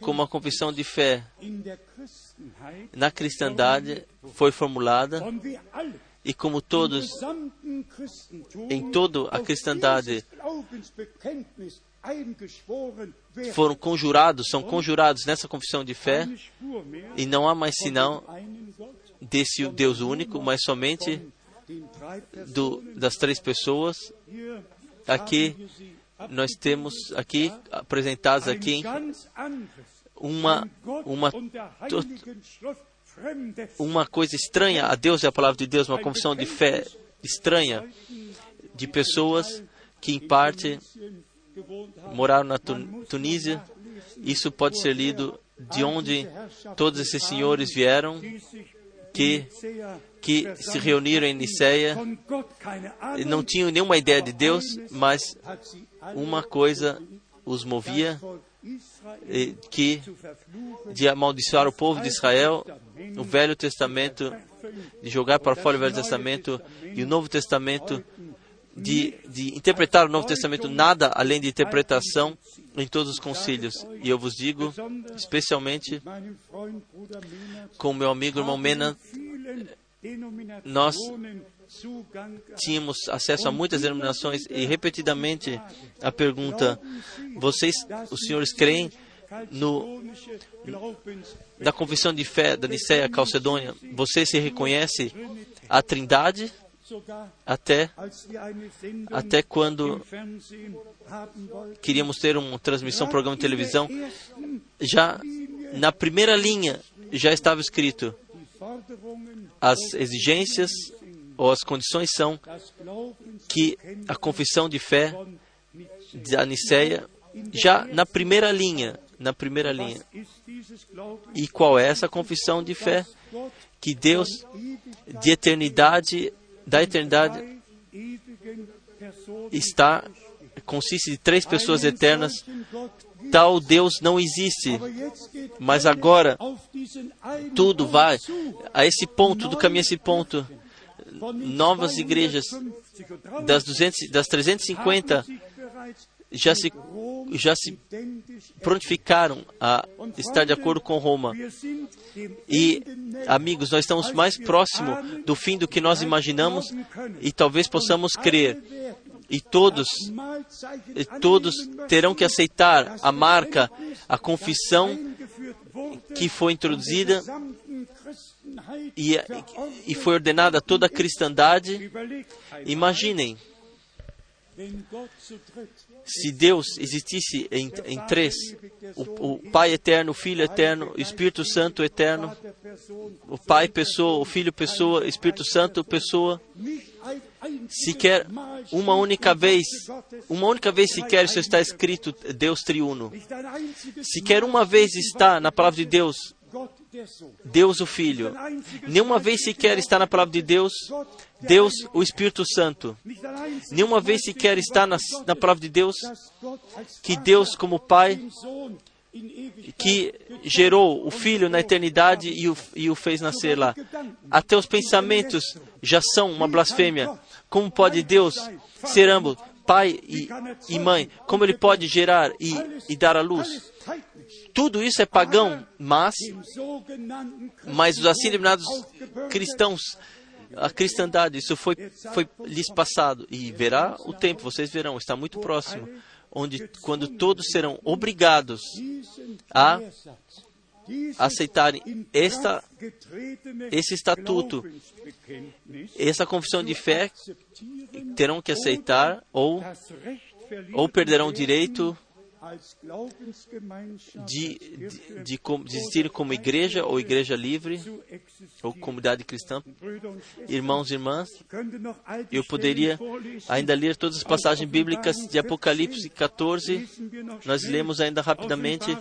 como a confissão de fé na cristandade foi formulada e como todos em toda a cristandade foram conjurados, são conjurados nessa confissão de fé e não há mais sinal desse Deus único, mas somente do, das três pessoas. Aqui nós temos aqui apresentadas aqui uma uma uma coisa estranha a Deus e a palavra de Deus, uma confissão de fé estranha de pessoas que em parte moraram na Tun- Tunísia. Isso pode ser lido de onde todos esses senhores vieram, que que se reuniram em Niceia, não tinham nenhuma ideia de Deus, mas uma coisa os movia, que de amaldiçoar o povo de Israel, o Velho Testamento, de jogar para fora o Velho Testamento e o Novo Testamento, de, de interpretar o Novo Testamento nada além de interpretação em todos os concílios. E eu vos digo, especialmente com meu amigo irmão Mena, nós tínhamos acesso a muitas denominações e repetidamente a pergunta: vocês, os senhores creem no da confissão de fé da Niceia Calcedônia? Você se reconhece a Trindade até até quando queríamos ter uma transmissão, um programa de televisão, já na primeira linha já estava escrito as exigências ou as condições são que a confissão de fé da Niceia já na primeira linha, na primeira linha. E qual é essa confissão de fé? Que Deus de eternidade, da eternidade está consiste de três pessoas eternas. Tal Deus não existe. Mas agora tudo vai a esse ponto, do caminho a esse ponto. Novas igrejas das, 200, das 350 já se, já se prontificaram a estar de acordo com Roma. E, amigos, nós estamos mais próximo do fim do que nós imaginamos e talvez possamos crer. E todos, e todos terão que aceitar a marca, a confissão que foi introduzida e, e foi ordenada a toda a cristandade. Imaginem se Deus existisse em, em três, o, o, Pai eterno, o Filho eterno, o Espírito Santo eterno, o Pai pessoa, o Filho pessoa, o Espírito Santo pessoa, sequer uma única vez, uma única vez sequer isso está escrito Deus triuno. Sequer uma vez está na palavra de Deus Deus o Filho. Nenhuma vez sequer está na palavra de Deus, Deus o Espírito Santo. Nenhuma vez sequer está na, na palavra de Deus que Deus, como Pai, que gerou o Filho na eternidade e o, e o fez nascer lá. Até os pensamentos já são uma blasfêmia. Como pode Deus ser ambos, pai e, e mãe? Como ele pode gerar e, e dar a luz? Tudo isso é pagão, mas, mas os assim denominados cristãos, a cristandade, isso foi, foi lhes passado. E verá o tempo, vocês verão, está muito próximo, onde quando todos serão obrigados a aceitarem esta, esse estatuto, essa confissão de fé, terão que aceitar ou, ou perderão o direito de, de, de, de existir como igreja ou igreja livre ou comunidade cristã. Irmãos e irmãs, eu poderia ainda ler todas as passagens bíblicas de Apocalipse 14. Nós lemos ainda rapidamente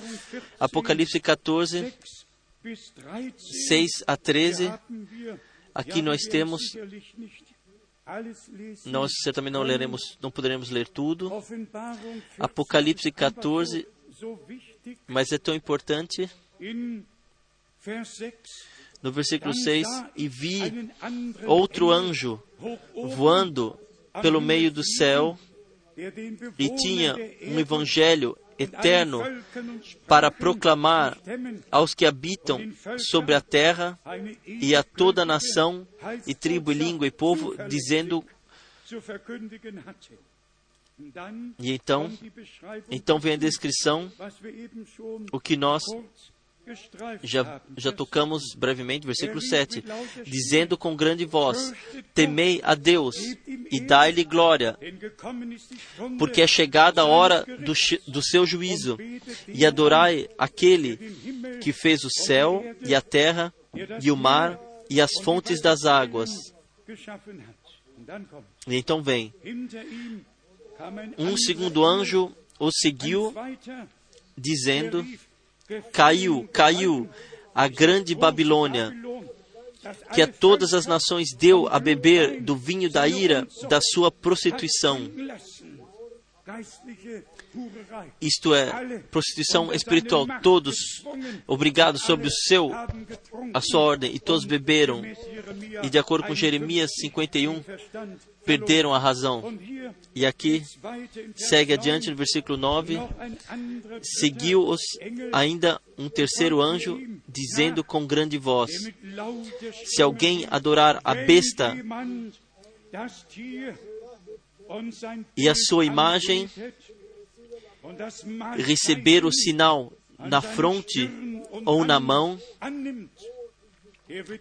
Apocalipse 14, 6 a 13. Aqui nós temos nós certamente não leremos, não poderemos ler tudo. Apocalipse 14, mas é tão importante. No versículo 6, e vi outro anjo voando pelo meio do céu e tinha um evangelho eterno para proclamar aos que habitam sobre a terra e a toda nação e tribo e língua e povo, dizendo e então, então vem a descrição, o que nós já, já tocamos brevemente, versículo 7, dizendo com grande voz: Temei a Deus e dai-lhe glória, porque é chegada a hora do, do seu juízo, e adorai aquele que fez o céu e a terra e o mar e as fontes das águas. E então vem. Um segundo anjo o seguiu, dizendo: Caiu, caiu a grande Babilônia, que a todas as nações deu a beber do vinho da ira da sua prostituição. Isto é, prostituição espiritual. Todos obrigados sobre o seu, a sua ordem, e todos beberam. E de acordo com Jeremias 51, perderam a razão. E aqui segue adiante no versículo 9: seguiu-os ainda um terceiro anjo, dizendo com grande voz: Se alguém adorar a besta e a sua imagem receber o sinal na fronte ou na mão,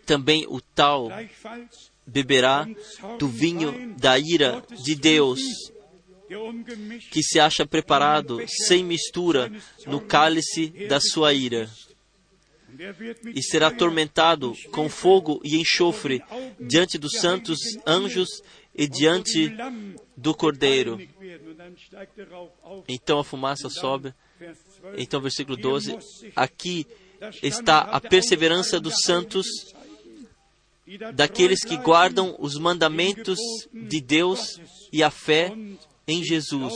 também o tal beberá do vinho da ira de Deus, que se acha preparado, sem mistura, no cálice da sua ira, e será atormentado com fogo e enxofre diante dos santos anjos e diante do Cordeiro. Então a fumaça sobe. Vers 12. Então, versículo 12: Aqui está a perseverança dos santos, daqueles que guardam os mandamentos de Deus e a fé em Jesus.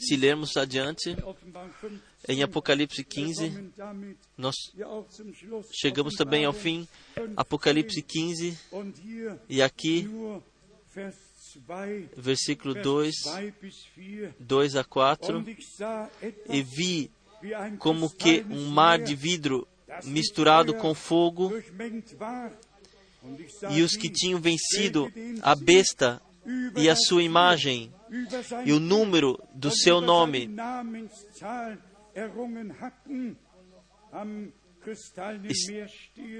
Se lermos adiante, Offenbarung 15, em Apocalipse wir 15, kommen damit nós chegamos também ao fim. 15, Apocalipse 15, Und hier e aqui, nur Vers 2, versículo Vers 2, 2 bis 4. 2 a 4. Und ich sah etwas E vi como que um mar de vidro misturado com fogo, e os que tinham vencido a besta e a sua imagem e o número do seu nome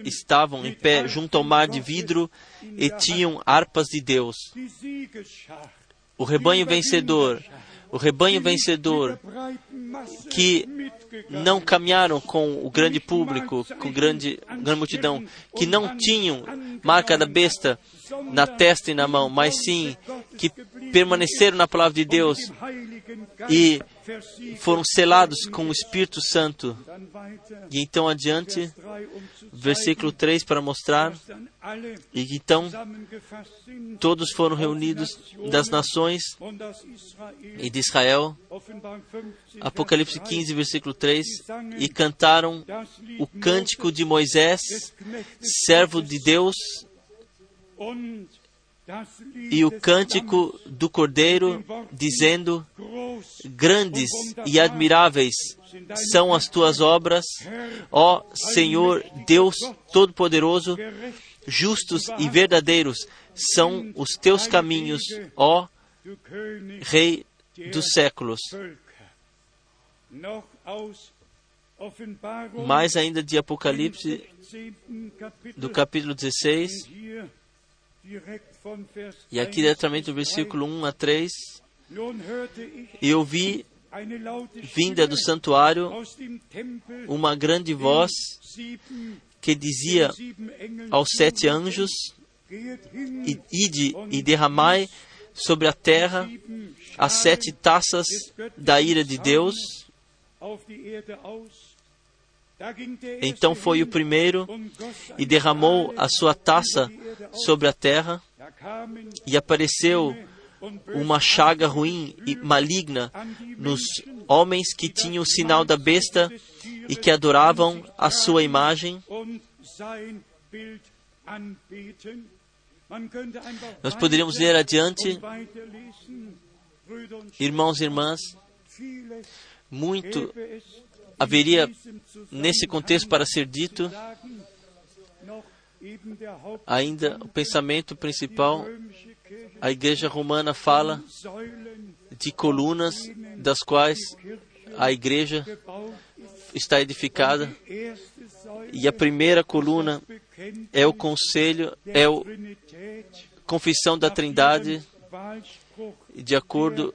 estavam em pé junto ao mar de vidro e tinham harpas de Deus. O rebanho vencedor, o rebanho vencedor, que não caminharam com o grande público, com grande, grande multidão, que não tinham marca da besta na testa e na mão, mas sim que permaneceram na palavra de Deus e. foram selados com o Espírito Santo. E então adiante, Vers 3, zu versículo zeigen, 3 para mostrar, e então todos foram reunidos das nações e de Israel, Offenbarung 15, Apocalipse Vers 3, 15, versículo 3, e cantaram o cântico de Moisés, servo de Deus, e o cântico do Cordeiro, dizendo: Grandes e admiráveis são as tuas obras, ó Senhor Deus Todo-Poderoso, justos e verdadeiros são os teus caminhos, ó Rei dos séculos. Mais ainda de Apocalipse, 16. Kapitel, do capítulo 16, e aqui 1 diretamente do versículo 1 a 3, 3. Nun hörte ich e ouvi, vinda do santuário, uma grande voz que dizia aos sete anjos: geht hin, "I- Ide e derramai sobre a terra as sete taças da ira de Deus. Então foi o primeiro e derramou a sua taça sobre a terra, e apareceu uma chaga ruim e maligna nos homens que tinham o sinal da besta e que adoravam a sua imagem. Nós poderíamos ler adiante, irmãos e irmãs, muito haveria nesse contexto para ser dito. Ainda o pensamento principal, a igreja romana fala de colunas das quais a igreja está edificada e a primeira coluna é o conselho, é Trinität confissão da Trindade de acordo.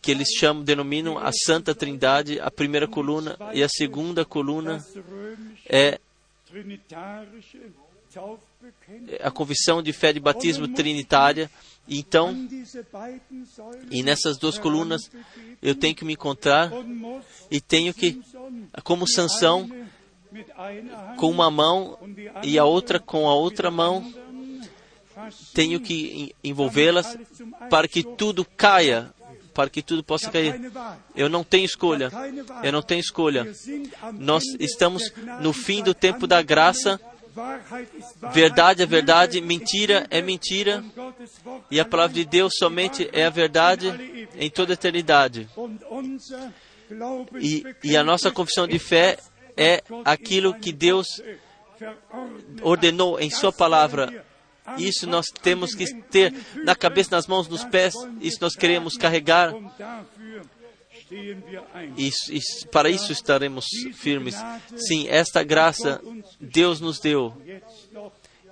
Que eles chamam, denominam a Santa Trindade, a primeira coluna e a segunda coluna é a confissão de fé de batismo trinitária. Então, e nessas duas colunas eu tenho que me encontrar e tenho que, como Sansão, com uma mão e a outra com a outra mão, tenho que en- envolvê-las para que tudo caia, para que tudo possa cair. Eu não tenho escolha. Eu não tenho escolha. Nós estamos no fim do tempo da graça. Verdade é verdade, mentira é mentira. E a palavra de Deus somente é a verdade em toda a eternidade. E, e a nossa confissão de fé é aquilo que Deus ordenou em Sua palavra. Isso nós temos que ter na cabeça, nas mãos, nos pés. Isso nós queremos carregar. Isso, isso, para isso estaremos firmes. Sim, esta graça Deus nos deu.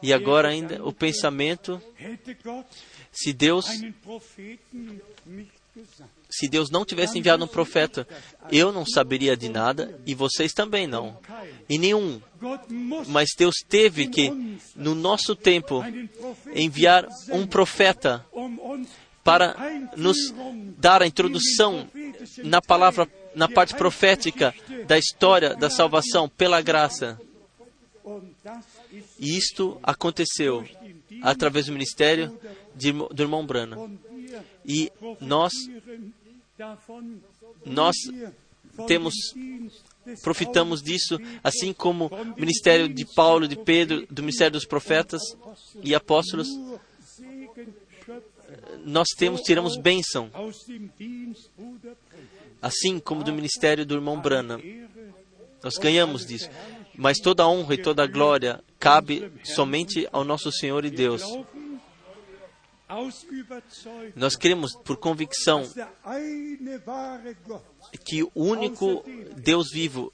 E agora ainda o pensamento, se Deus se Deus não tivesse enviado um profeta, eu não saberia de nada e vocês também não. E nenhum. Mas Deus teve que, no nosso tempo, enviar um profeta para nos dar a introdução na palavra, na parte profética da história da salvação pela graça. E isto aconteceu através do ministério de, do irmão Brana. E nós, nós temos, profitamos disso, assim como o ministério de Paulo, de Pedro, do ministério dos profetas e apóstolos, nós temos, tiramos bênção, assim como do ministério do irmão Brana. Nós ganhamos disso. Mas toda a honra e toda a glória cabe somente ao nosso Senhor e Deus. Nós queremos, por convicção, que o único Deus vivo,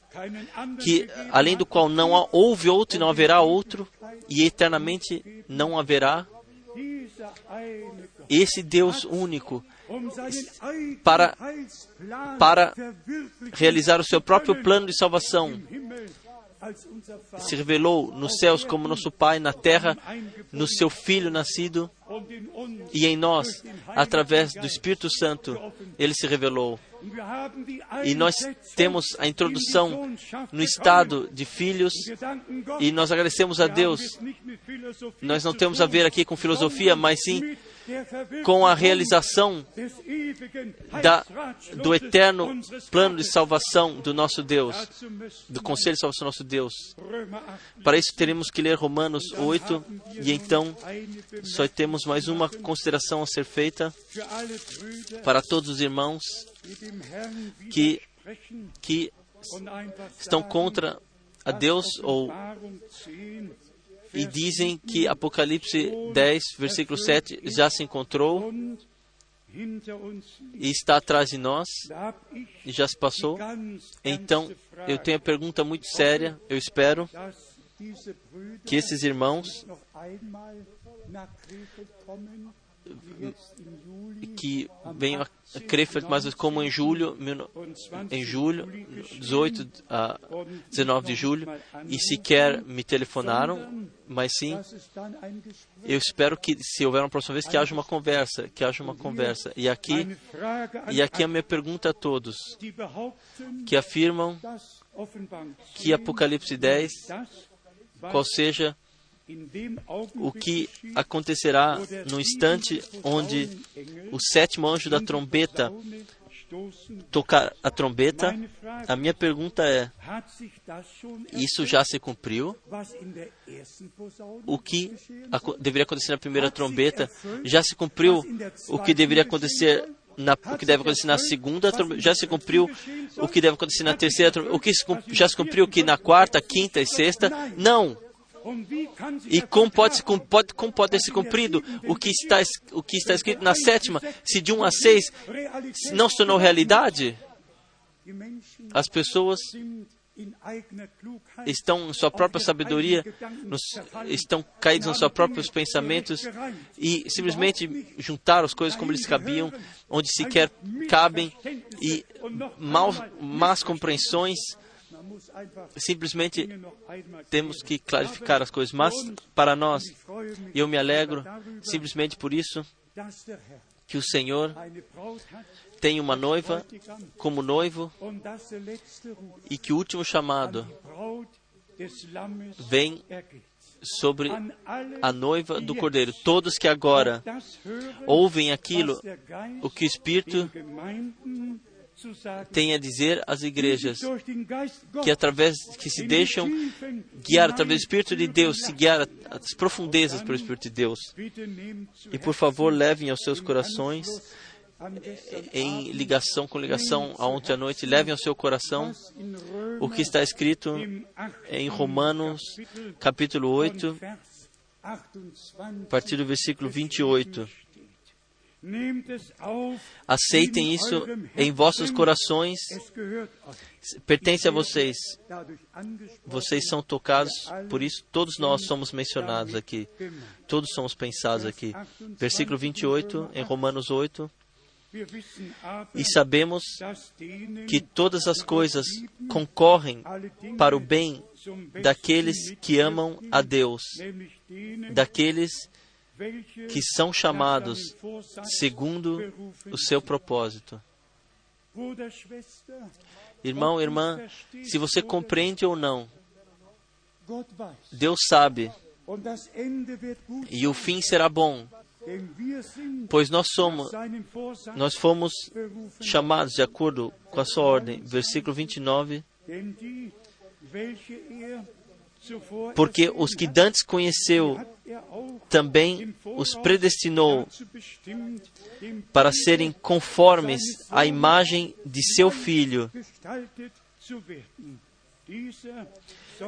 que além do qual não houve outro e não haverá outro, e eternamente não haverá, esse Deus único, para, para realizar o seu próprio plano de salvação, se revelou nos céus como nosso Pai, na terra, no seu Filho nascido, e em nós, através do Espírito Santo, ele se revelou. E nós temos a introdução no estado de filhos, e nós agradecemos a Deus. Nós não temos a ver aqui com filosofia, mas sim com a realização da, do eterno plano de salvação do nosso Deus, do conselho de salvação do nosso Deus. Para isso teremos que ler Romanos 8 e então só temos mais uma consideração a ser feita para todos os irmãos que, que estão contra a Deus ou e dizem que Apocalipse 10, versículo 7 já se encontrou e está atrás de nós e já se passou. Então, eu tenho a pergunta muito séria. Eu espero que esses irmãos que venham a Krefeld, mas como em julho, em julho, 18 a 19 de julho, e sequer me telefonaram, mas sim, eu espero que, se houver uma próxima vez, que haja uma conversa, que haja uma conversa. E aqui, e aqui a minha pergunta a todos, que afirmam que Apocalipse 10, qual seja o que acontecerá no instante onde o sétimo anjo da trombeta tocar a trombeta, a minha pergunta é: isso já se cumpriu? O que deveria acontecer na primeira trombeta já se cumpriu? O que deveria acontecer na, o que deve acontecer na segunda trombeta? Já se cumpriu o que deve acontecer na terceira trombeta? O que já se cumpriu que na quarta, quinta e sexta? Não. E como pode, pode, como pode ter se cumprido o que, está, o que está escrito na sétima, se de 1 a 6 não se tornou realidade? As pessoas estão em sua própria sabedoria, nos, estão caídos nos seus próprios pensamentos e simplesmente juntaram as coisas como eles cabiam, onde sequer cabem, e mal, más compreensões Simplesmente temos que clarificar as coisas. Mas para nós, eu me alegro simplesmente por isso que o Senhor tem uma noiva como noivo e que o último chamado vem sobre a noiva do Cordeiro. Todos que agora ouvem aquilo, o que o Espírito tem a dizer às igrejas que através que se deixam guiar através do Espírito de Deus, se guiar às profundezas pelo Espírito de Deus. E por favor, levem aos seus corações em ligação com ligação a ontem à noite, levem ao seu coração o que está escrito em Romanos capítulo 8, a partir do versículo 28. Aceitem isso em vossos corações, pertence a vocês. Vocês são tocados, por isso todos nós somos mencionados aqui. Todos somos pensados aqui. Versículo 28, em Romanos 8. E sabemos que todas as coisas concorrem para o bem daqueles que amam a Deus, daqueles que são chamados segundo o seu propósito. Irmão, irmã, se você compreende ou não, Deus sabe, e o fim será bom, pois nós somos, nós fomos chamados de acordo com a sua ordem. Versículo 29. Porque os que dantes conheceu, também os predestinou para serem conformes à imagem de seu filho,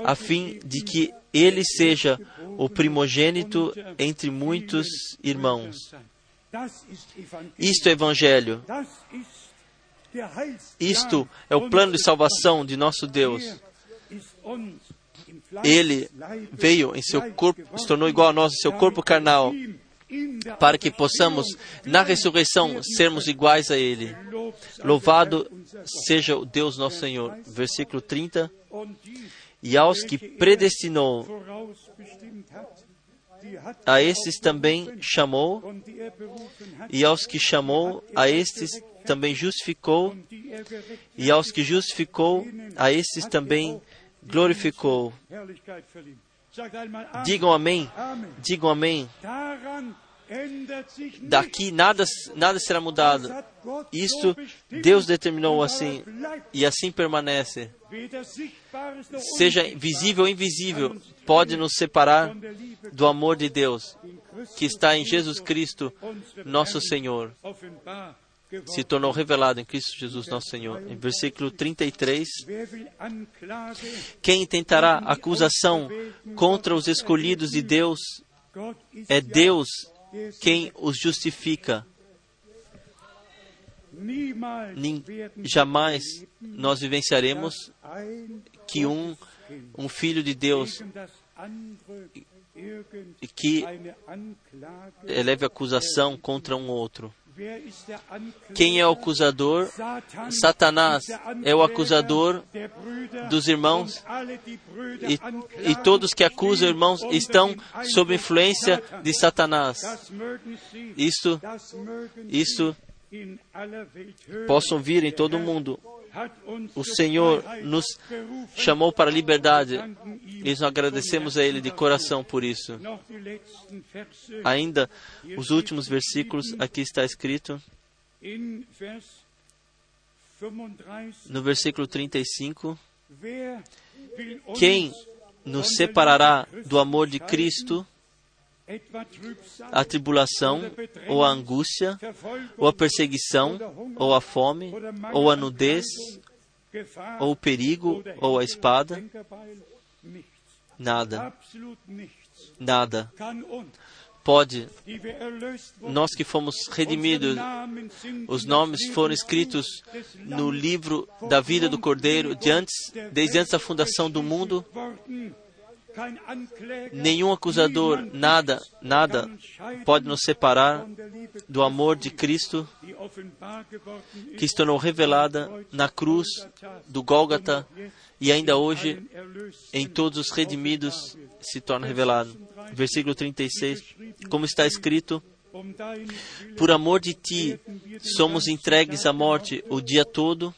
a fim de que ele seja o primogênito entre muitos irmãos. Isto é Evangelho. Isto é o plano de salvação de nosso Deus. Ele veio em seu corpo, se tornou igual a nós em seu corpo carnal, para que possamos, na ressurreição, sermos iguais a Ele. Louvado seja o Deus nosso Senhor. Versículo 30. E aos que predestinou, a estes também chamou, e aos que chamou, a estes também justificou, e aos que justificou, a estes também glorificou. Digam amém. Digam amém. Daqui nada, nada será mudado. Isto Deus determinou assim e assim permanece. Seja visível ou invisível, pode nos separar do amor de Deus que está em Jesus Cristo, nosso Senhor se tornou revelado em Cristo Jesus, nosso Senhor. Em versículo 33, quem tentará acusação contra os escolhidos de Deus é Deus quem os justifica. Nem, jamais nós vivenciaremos que um, um filho de Deus que eleve acusação contra um outro. Quem é o acusador? Satanás é o acusador dos irmãos. E, e todos que acusam irmãos estão sob influência de Satanás. Isso, isso possam vir em todo o mundo. O Senhor nos chamou para a liberdade e nós agradecemos a Ele de coração por isso. Ainda os últimos versículos, aqui está escrito, no versículo 35: Quem nos separará do amor de Cristo? A tribulação, ou a angústia, ou a perseguição, ou a fome, ou a nudez, ou o perigo, ou a espada? Nada. Nada. Pode, nós que fomos redimidos, os nomes foram escritos no livro da vida do Cordeiro de antes, desde antes da fundação do mundo, Nenhum acusador, nada, nada pode nos separar do amor de Cristo que se tornou revelada na cruz do Gólgata e ainda hoje em todos os redimidos se torna revelado. Versículo 36, como está escrito, por amor de ti, somos entregues à morte o dia todo,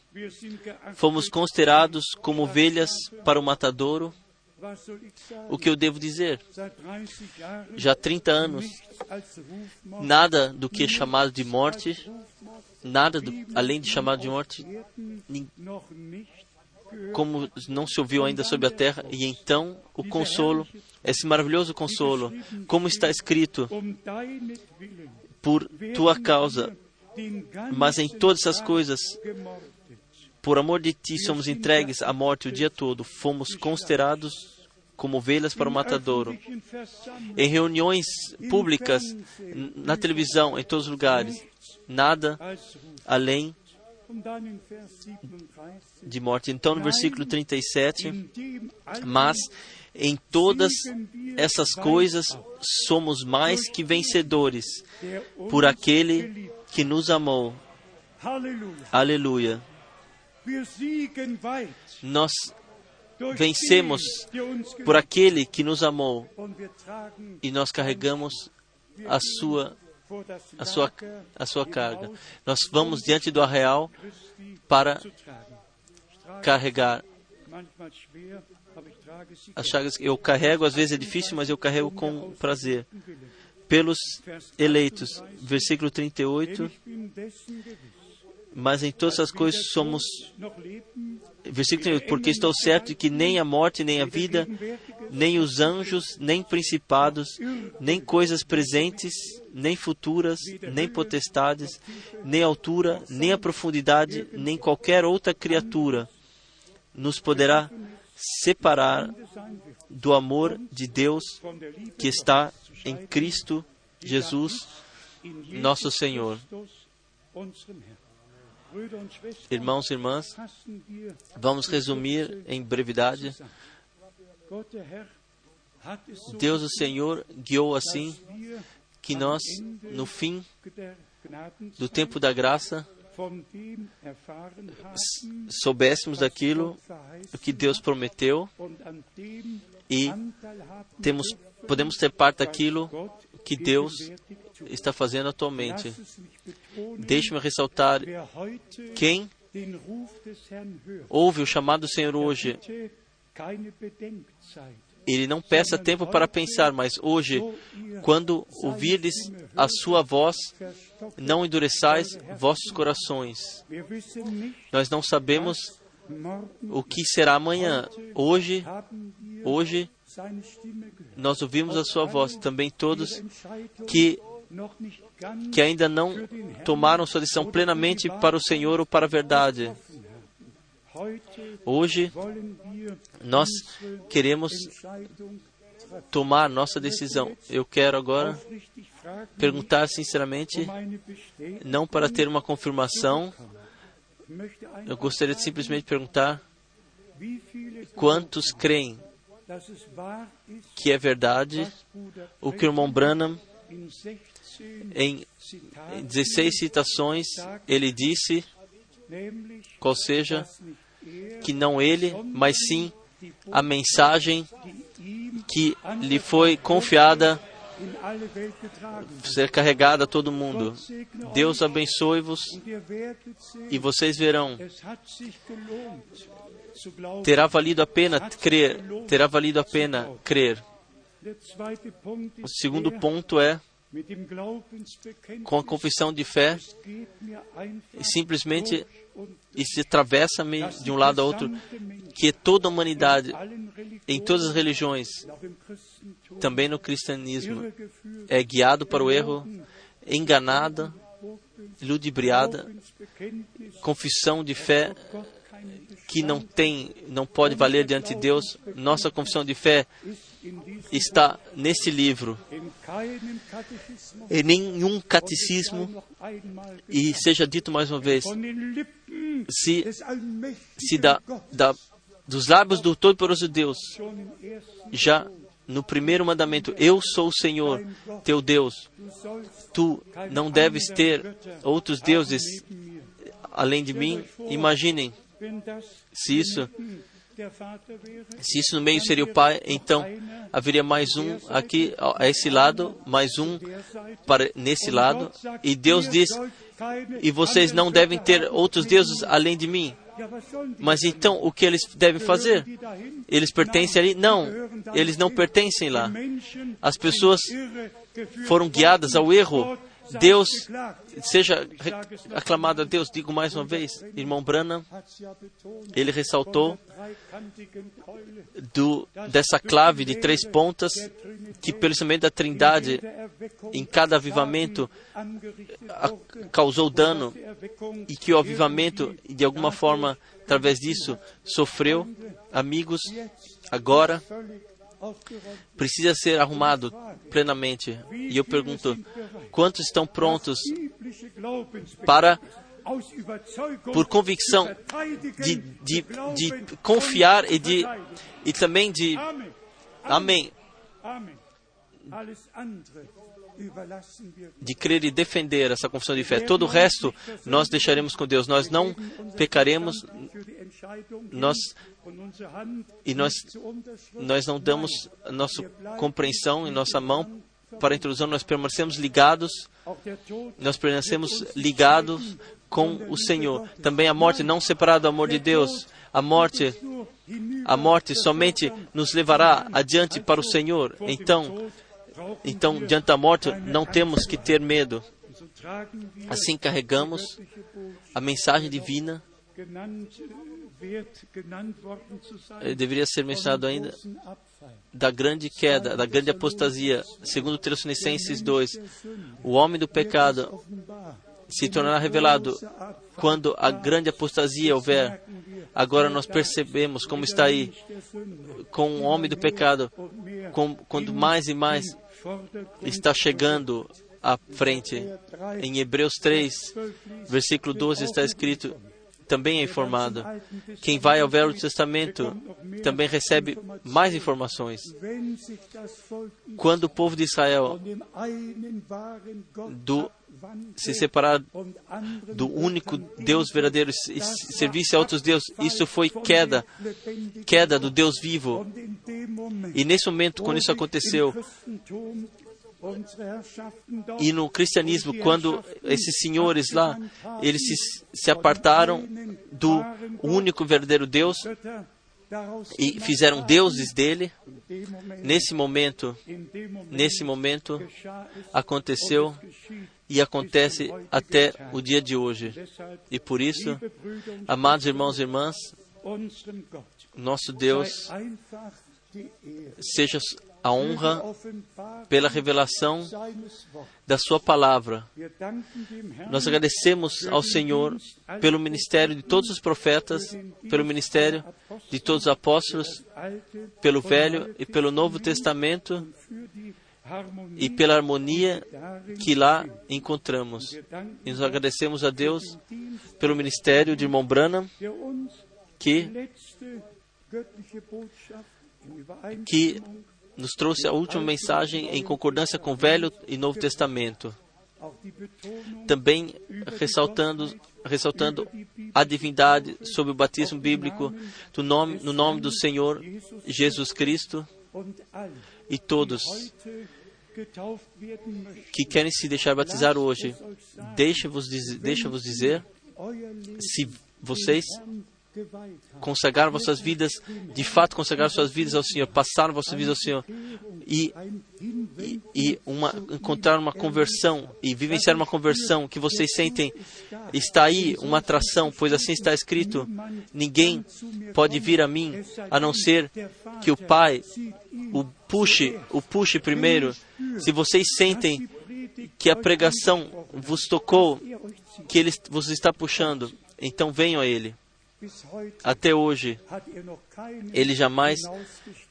fomos considerados como ovelhas para o matadouro. O que eu devo dizer? Já há 30 anos, nada do que é chamado de morte, nada do, além de chamado de morte, como não se ouviu ainda sobre a terra, e então o consolo, esse maravilhoso consolo, como está escrito, por tua causa Mas em todas essas coisas, por amor de ti, somos entregues à morte o dia todo. Fomos considerados como ovelhas para o matadouro. Em reuniões públicas, na televisão, em todos os lugares, nada além de morte. Então, no versículo 37, mas em todas essas coisas somos mais que vencedores por aquele que nos amou. Aleluia. Nós vencemos por aquele que nos amou e nós carregamos a sua a sua a sua carga. Nós vamos diante do arreal para carregar as chagas. Eu carrego, às vezes é difícil, mas eu carrego com prazer. Pelos eleitos. Versículo 38. Mas em todas as coisas somos. Versículo 38. Porque estou certo de que nem a morte, nem a vida, nem os anjos, nem principados, nem coisas presentes, nem futuras, nem potestades, nem altura, nem a profundidade, nem qualquer outra criatura nos poderá separar do amor de Deus que está em Cristo Jesus, nosso Senhor. Irmãos e irmãs, vamos resumir em brevidade. Deus, o Senhor, guiou assim que nós, no fim do tempo da graça, soubéssemos daquilo que Deus prometeu e temos, podemos ter parte daquilo que Deus está fazendo atualmente. Deixe-me ressaltar: quem ouve o chamado do Senhor hoje, ele não peça tempo para pensar, mas hoje, quando ouvirdes a sua voz, não endureçais vossos corações. Nós não sabemos o que será amanhã. Hoje, hoje, nós ouvimos a sua voz. Também todos que que ainda não tomaram sua decisão plenamente para o Senhor ou para a verdade. Hoje, nós queremos tomar nossa decisão. Eu quero agora perguntar sinceramente, não para ter uma confirmação, eu gostaria de simplesmente perguntar quantos creem que é verdade o que o irmão Branham, em 16 citações, ele disse, qual seja, que não ele, mas sim a mensagem que lhe foi confiada ser carregada a todo mundo. Deus abençoe-vos e vocês verão. Terá valido a pena crer, terá valido a pena crer. O segundo ponto é com a confissão de fé, simplesmente se atravessa-me de um lado a outro, que toda a humanidade, em todas as religiões, também no cristianismo, é guiado para o erro, enganada, ludibriada, confissão de fé que não tem, não pode valer diante de Deus. Nossa confissão de fé está nesse livro. Em nenhum catecismo, e seja dito mais uma vez, se, se da, da, dos lábios do Todo-Poderoso Deus, já no primeiro mandamento, eu sou o Senhor, teu Deus, tu não deves ter outros deuses além de mim. Imaginem se isso se isso no meio seria o Pai, então haveria mais um aqui a esse lado, mais um para nesse lado, e Deus diz: e vocês não devem ter outros deuses além de mim. Mas então o que eles devem fazer? Eles pertencem ali? Não, eles não pertencem lá. As pessoas foram guiadas ao erro. Deus seja aclamado a Deus. Digo mais uma vez, irmão Branham, ele ressaltou do, dessa clave de três pontas que, pelo instrumento da Trindade, em cada avivamento a, causou dano e que o avivamento, de alguma forma, através disso, sofreu. Amigos, agora precisa ser arrumado plenamente. E eu pergunto: quantos estão prontos para, por convicção, de, de, de confiar e, de, e também de. Amém. De crer e defender essa confissão de fé. Todo o resto nós deixaremos com Deus. Nós não pecaremos. Nós e nós, nós não damos nossa compreensão em nossa mão para a introdução, nós permanecemos ligados, nós permanecemos ligados com o Senhor. Também a morte não separada do amor de Deus. A morte, a morte somente nos levará adiante para o Senhor. Então, então diante da morte não temos que ter medo. Assim carregamos a mensagem divina deveria ser mencionado ainda da grande queda, da grande apostasia. Segundo Tessalonicenses 2, o homem do pecado se tornará revelado quando a grande apostasia houver. Agora nós percebemos como está aí com o homem do pecado, com, quando mais e mais está chegando à frente. Em Hebreus 3, versículo 12 está escrito: também é informado. Quem vai ao Velho Testamento também recebe mais informações. Quando o povo de Israel do, se separar do único Deus verdadeiro e servisse a outros deuses, isso foi queda, queda do Deus vivo. E nesse momento, quando isso aconteceu, e no cristianismo, quando esses senhores lá, eles se, se apartaram do único verdadeiro Deus e fizeram deuses dele, nesse momento, nesse momento, aconteceu e acontece até o dia de hoje. E por isso, amados irmãos e irmãs, nosso Deus seja a honra pela revelação da Sua palavra. Nós agradecemos ao Senhor pelo ministério de todos os profetas, pelo ministério de todos os apóstolos, pelo Velho e pelo Novo Testamento e pela harmonia que lá encontramos. E nos agradecemos a Deus pelo ministério de irmão Branham, que, que nos trouxe a última mensagem em concordância com o Velho e Novo Testamento. Também ressaltando, ressaltando a divindade sobre o batismo bíblico do nome, no nome do Senhor Jesus Cristo e todos que querem se deixar batizar hoje, deixa-vos deixa dizer se vocês consagrar vossas vidas, de fato consagrar suas vidas ao Senhor, passar vossas vidas ao Senhor e, e, e uma, encontrar uma conversão e vivenciar uma conversão que vocês sentem está aí uma atração, pois assim está escrito: ninguém pode vir a mim a não ser que o Pai o puxe, o puxe primeiro. Se vocês sentem que a pregação vos tocou, que ele vos está puxando, então venham a Ele. Até hoje, ele jamais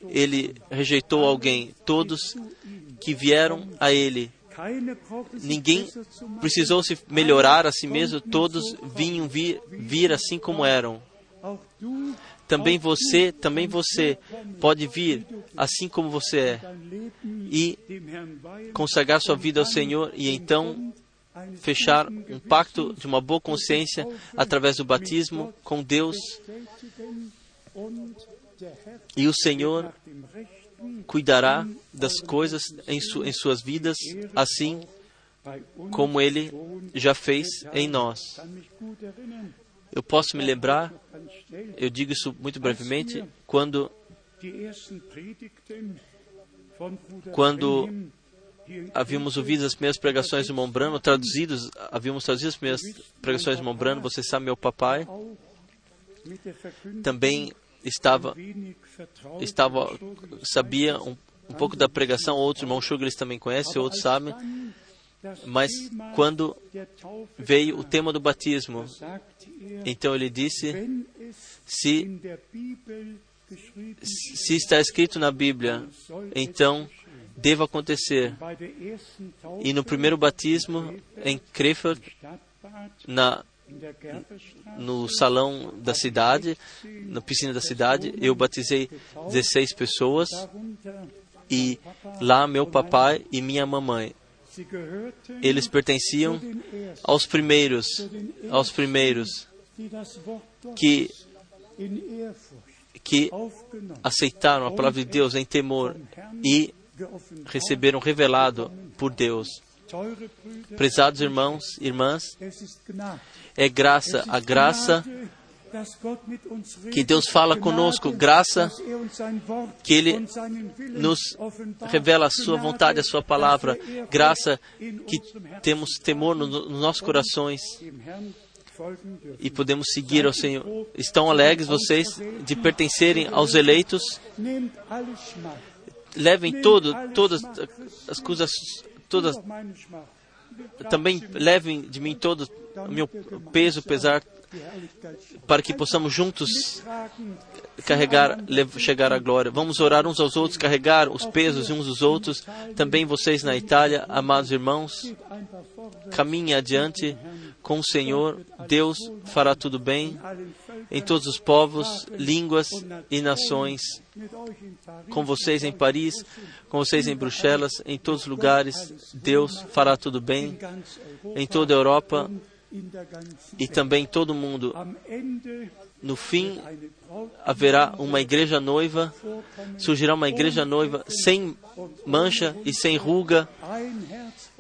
ele rejeitou alguém. Todos que vieram a ele, ninguém precisou se melhorar a si mesmo. Todos vinham vir, vir assim como eram. Também você, também você pode vir assim como você é e consagrar sua vida ao Senhor e então fechar um pacto de uma boa consciência através do batismo com Deus. E o Senhor cuidará das coisas em, su em suas vidas, assim como Ele já fez em nós. Eu posso me lembrar, eu digo isso muito brevemente, quando, quando havíamos ouvido as primeiras pregações do Mombrano, traduzidos, havíamos traduzido as primeiras pregações do Mombrano. Você sabe, meu papai também estava, estava sabia um, um pouco da pregação. Outro irmão Sugar eles também conhecem, outros sabem. Mas quando veio o tema do batismo, então ele disse: se, se está escrito na Bíblia, então deva acontecer. E no primeiro batismo em Krefeld, na no salão da cidade, na piscina da cidade, eu batizei 16 pessoas e lá meu papai e minha mamãe eles pertenciam aos primeiros, aos primeiros que que aceitaram a palavra de Deus em temor e receberam revelado por Deus. Prezados irmãos, irmãs, é graça, a graça que Deus fala conosco, graça que Ele nos revela a Sua vontade, a Sua palavra, graça que temos temor nos no nossos corações e podemos seguir ao Senhor. Estão alegres vocês de pertencerem aos eleitos? Levem todo, todas as coisas, todas também levem de mim todo o meu peso, pesar, para que possamos juntos carregar, chegar à glória. Vamos orar uns aos outros, carregar os pesos uns dos outros. Também vocês na Itália, amados irmãos, caminhem adiante com o Senhor. Deus fará tudo bem em todos os povos, línguas e nações. Com vocês em Paris, com vocês em Bruxelas, em todos os lugares, Deus fará tudo bem em toda a Europa e também todo mundo. No fim, haverá uma igreja noiva, surgirá uma igreja noiva sem mancha e sem ruga,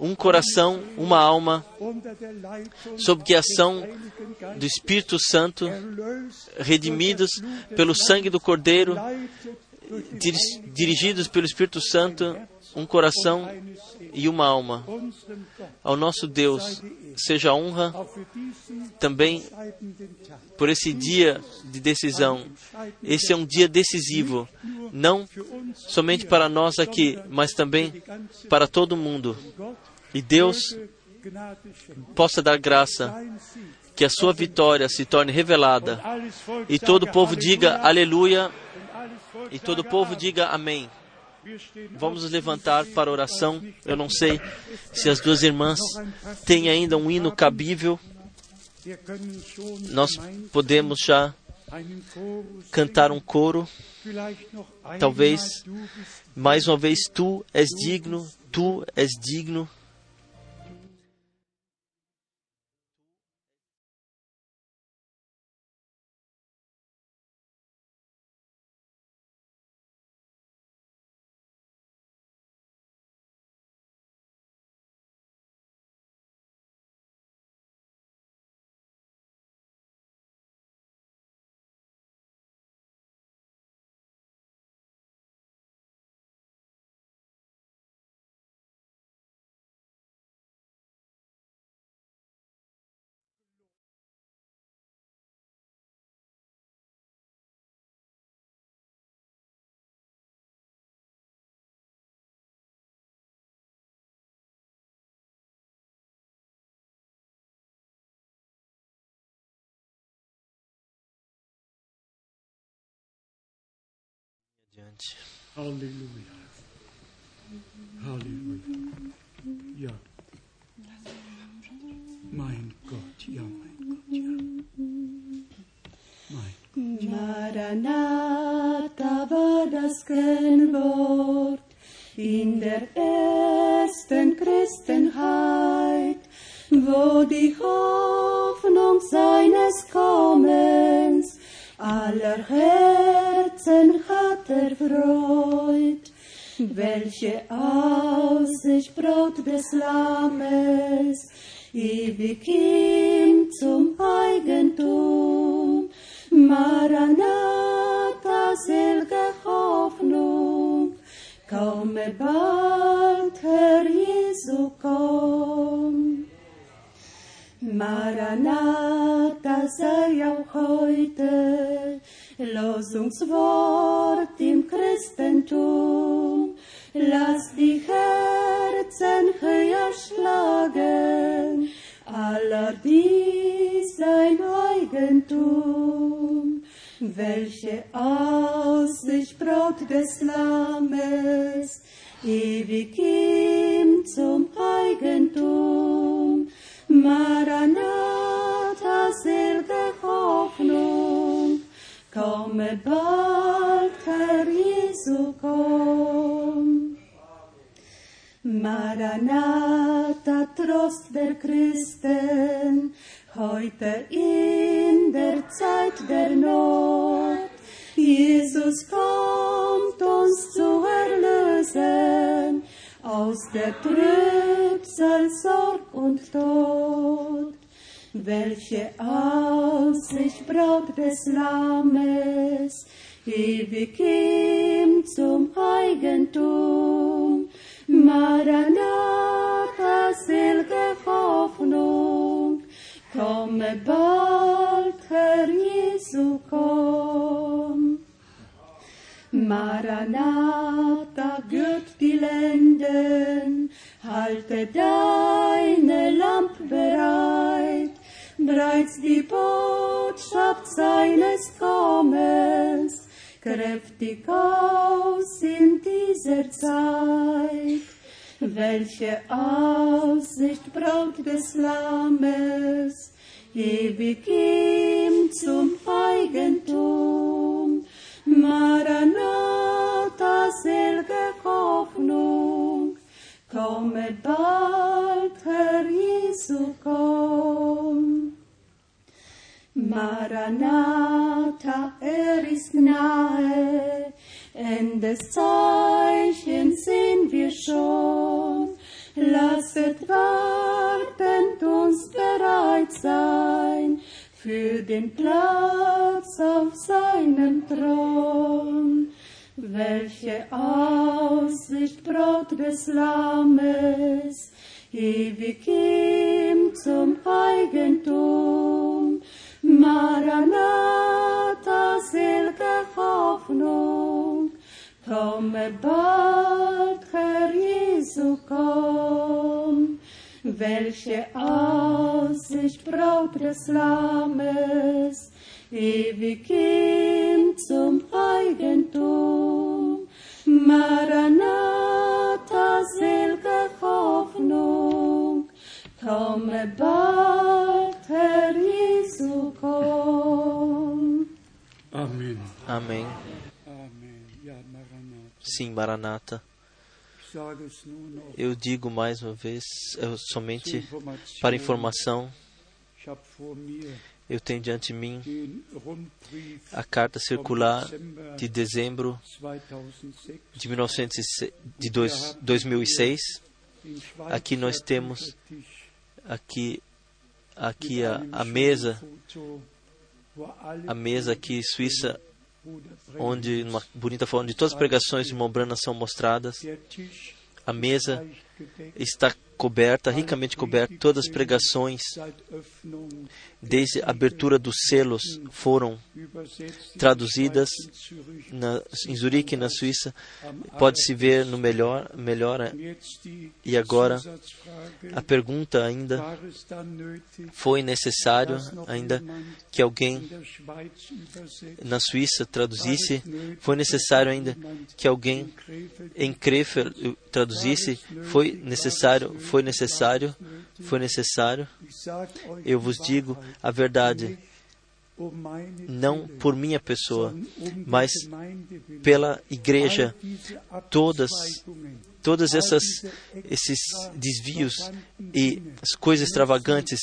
um coração, uma alma, sob a ação do Espírito Santo, redimidos pelo sangue do Cordeiro, dirigidos pelo Espírito Santo, um coração e uma alma. Ao nosso Deus seja honra também por esse dia de decisão. Esse é um dia decisivo, não somente para nós aqui, mas também para todo mundo. E Deus possa dar graça que a sua vitória se torne revelada e todo o povo diga aleluia e todo o povo diga amém. Vamos nos levantar para oração. Eu não sei se as duas irmãs têm ainda um hino cabível. Nós podemos já cantar um coro. Talvez, mais uma vez, tu és digno, tu és digno. Adiante. Halleluja. Halleluja. Ja. Mein Gott, ja, mein Gott, ja. Mein Gott. Maranatha war das Kennwort in der ersten Christenheit, wo die Hoffnung seines Kommens aller Herzen hat erfreut, welche Aussicht Brot des Lammes ewig ihm zum Eigentum. Maranatha, selge Hoffnung, komme bald, Herr Jesu, komm. Maranatha sei auch heute Losungswort im Christentum. Lass die Herzen höher schlagen, aller dies sein Eigentum. Welche Aussicht Braut des Lammes, ewig ihm zum Eigentum. Maranatha, selge Hoffnung, komme bald, Herr Jesu, komm. Maranatha, Trost der Christen, heute in der Zeit der Not. Jesus kommt uns zu erlösen aus der Trübsal, Sorg und Tod. Welche Aussicht Braut des Lammes, ewig ihm zum Eigentum. Maranatha, selge Hoffnung, komme bald, Herr Jesu, komm. Maranatha, gürt die Lenden, halte deine Lamp bereit, bereits die Botschaft seines Kommens, kräftig aus in dieser Zeit. Welche Aussicht Braut des Lammes, ewig ihm zum Eigentum. Maranatha, selge Hoffnung, komme bald, Herr Jesu, komm. Maranatha, er ist nahe, Endeszeichen sehen wir schon. Lasset wartend uns bereit sein für den Platz auf seinem Thron. Welche Aussicht Braut des Lammes, ewig ihm zum Eigentum. Maranatha, selge Hoffnung, komme bald, Herr Jesu, komm. Welche Aussicht Braut des Lammes, ewig ihm zum Eigentum. Maranatha, selge Hoffnung, komme bald, Herr Jesu, Amém. Maranatha. Sim, Maranata. Eu digo mais uma vez, somente para informação, eu tenho diante de mim a carta circular de dezembro 2006. de, 1906 de dois- 2006. Den Schweizer Aqui nós temos Büchertisch Aqui, aqui a, a mesa, a mesa aqui suíça, onde numa bonita forma de todas as pregações de Mombrana são mostradas. A mesa está coberta, ricamente coberta. Todas as pregações, desde a abertura dos selos, foram traduzidas na, em Zurique, na Suíça. Pode-se ver no melhor, melhor. Abend. Jetzt die E agora, A pergunta ainda foi necessário ainda que alguém na Suíça traduzisse. Foi necessário ainda que alguém em Krefeld eh, traduzisse. Foi necessário, foi necessário, foi necessário. Eu vos digo a verdade, não por minha pessoa, mas pela igreja. Todas- Todas essas esses desvios e as coisas extravagantes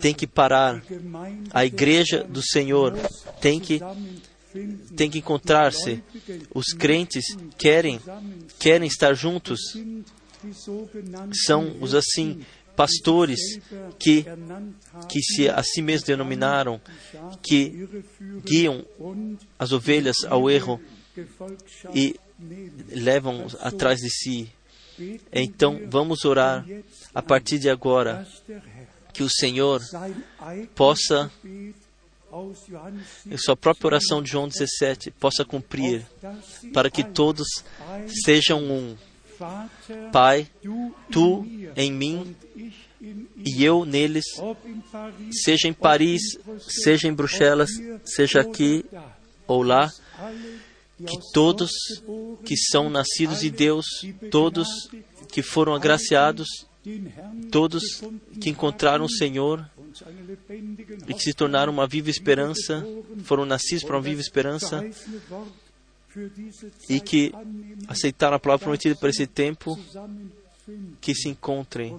têm que parar. A igreja do Senhor tem que tem que encontrar-se. Os crentes querem querem estar juntos. São os assim pastores que que se a si mesmos denominaram que guiam as ovelhas ao erro e levam atrás de si. Então vamos orar a partir de agora que o Senhor possa, sua própria oração de João 17, possa cumprir, para que todos sejam um. Pai, tu em mim e eu neles, seja em Paris, seja em Bruxelas, seja aqui ou lá, que todos que são nascidos de Deus, todos que foram agraciados, todos que encontraram o Senhor e que se tornaram uma viva esperança, foram nascidos para uma viva esperança e que aceitaram a palavra prometida para esse tempo, que se encontrem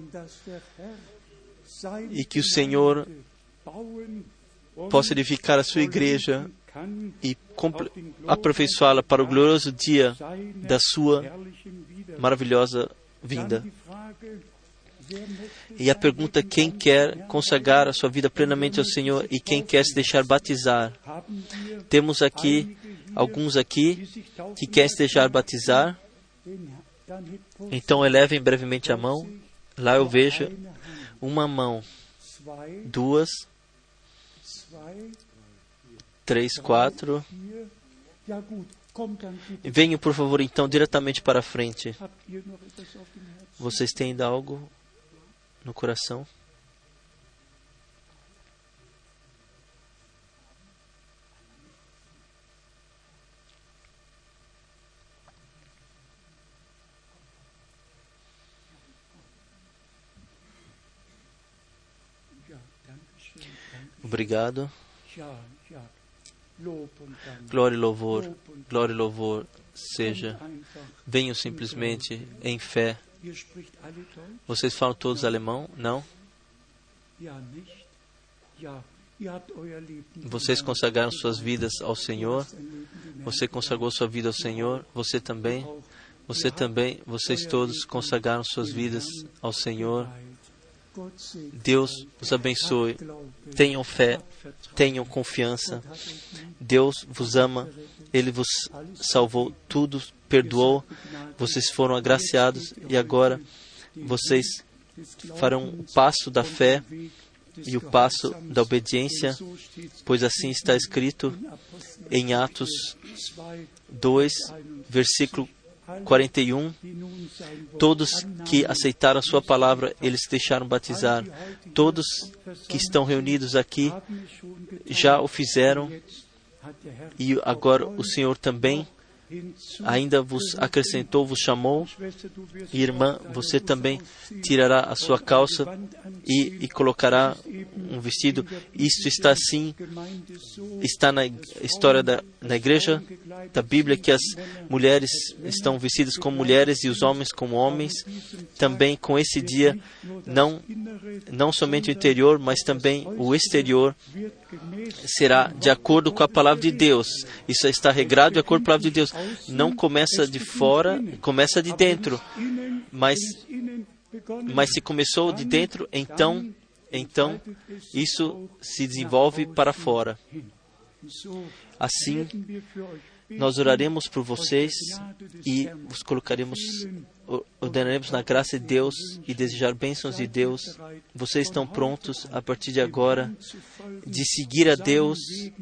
e que o Senhor possa edificar a sua igreja e aperfeiçoá-la para o glorioso dia da sua maravilhosa vinda. E a pergunta: quem quer consagrar a sua vida plenamente ao Senhor e quem quer se deixar batizar? Temos aqui alguns aqui que querem se deixar batizar. Então elevem brevemente a mão. Lá eu vejo uma mão, duas, três, quatro. Venham, por favor, então, diretamente para a frente. Vocês têm ainda algo no coração? Obrigado. Glória e louvor, glória e louvor seja. Venham simplesmente em fé. Vocês falam todos alemão? Não? Vocês consagraram suas vidas ao Senhor? Você consagrou sua vida ao Senhor? Você também? Você também? Vocês todos consagraram suas vidas ao Senhor? Deus os abençoe. Tenham fé, tenham confiança. Deus vos ama, Ele vos salvou, tudo perdoou. Vocês foram agraciados e agora vocês farão o passo da fé e o passo da obediência, pois assim está escrito em Atos 2, versículo 41, todos que aceitaram a sua palavra, eles deixaram batizar. Todos que estão reunidos aqui já o fizeram e agora o Senhor também ainda vos acrescentou, vos chamou. Irmã, você também tirará a sua calça e, e colocará um vestido. Isto está assim, está na história da na igreja da Bíblia que as mulheres estão vestidas como mulheres e os homens como homens. Também com esse dia, não, não somente o interior, mas também o exterior será de acordo com a palavra de Deus. Isso está regrado de acordo com a palavra de Deus. Não começa de fora, começa de dentro. Mas, mas se começou de dentro, então, então isso se desenvolve para fora. Assim, nós oraremos por vocês e os colocaremos, ordenaremos na graça de Deus e desejar bênçãos de Deus. Vocês estão prontos a partir de agora de seguir a Deus e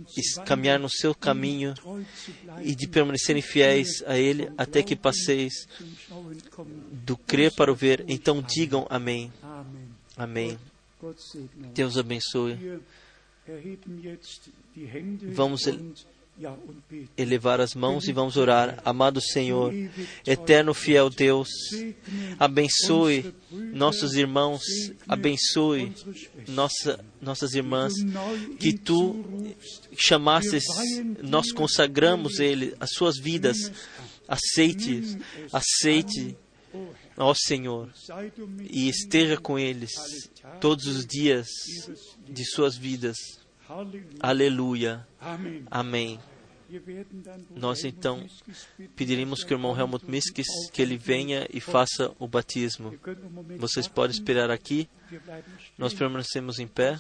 caminhar no seu caminho e de permanecerem fiéis a Ele até que passeis do crer para o ver. Então digam amém. Amém. Deus abençoe. Vamos elevar as mãos e vamos orar. Amado Senhor, eterno fiel Deus, abençoe nossos irmãos, abençoe nossa, nossas irmãs, que tu chamasses, nós consagramos ele, as suas vidas, aceite, aceite, ó Senhor, e esteja com eles todos os dias de suas vidas. Aleluia. Amém. Nós então pediremos que o irmão Helmut Miskis que ele venha e faça o batismo. Vocês podem esperar aqui. Nós permanecemos em pé.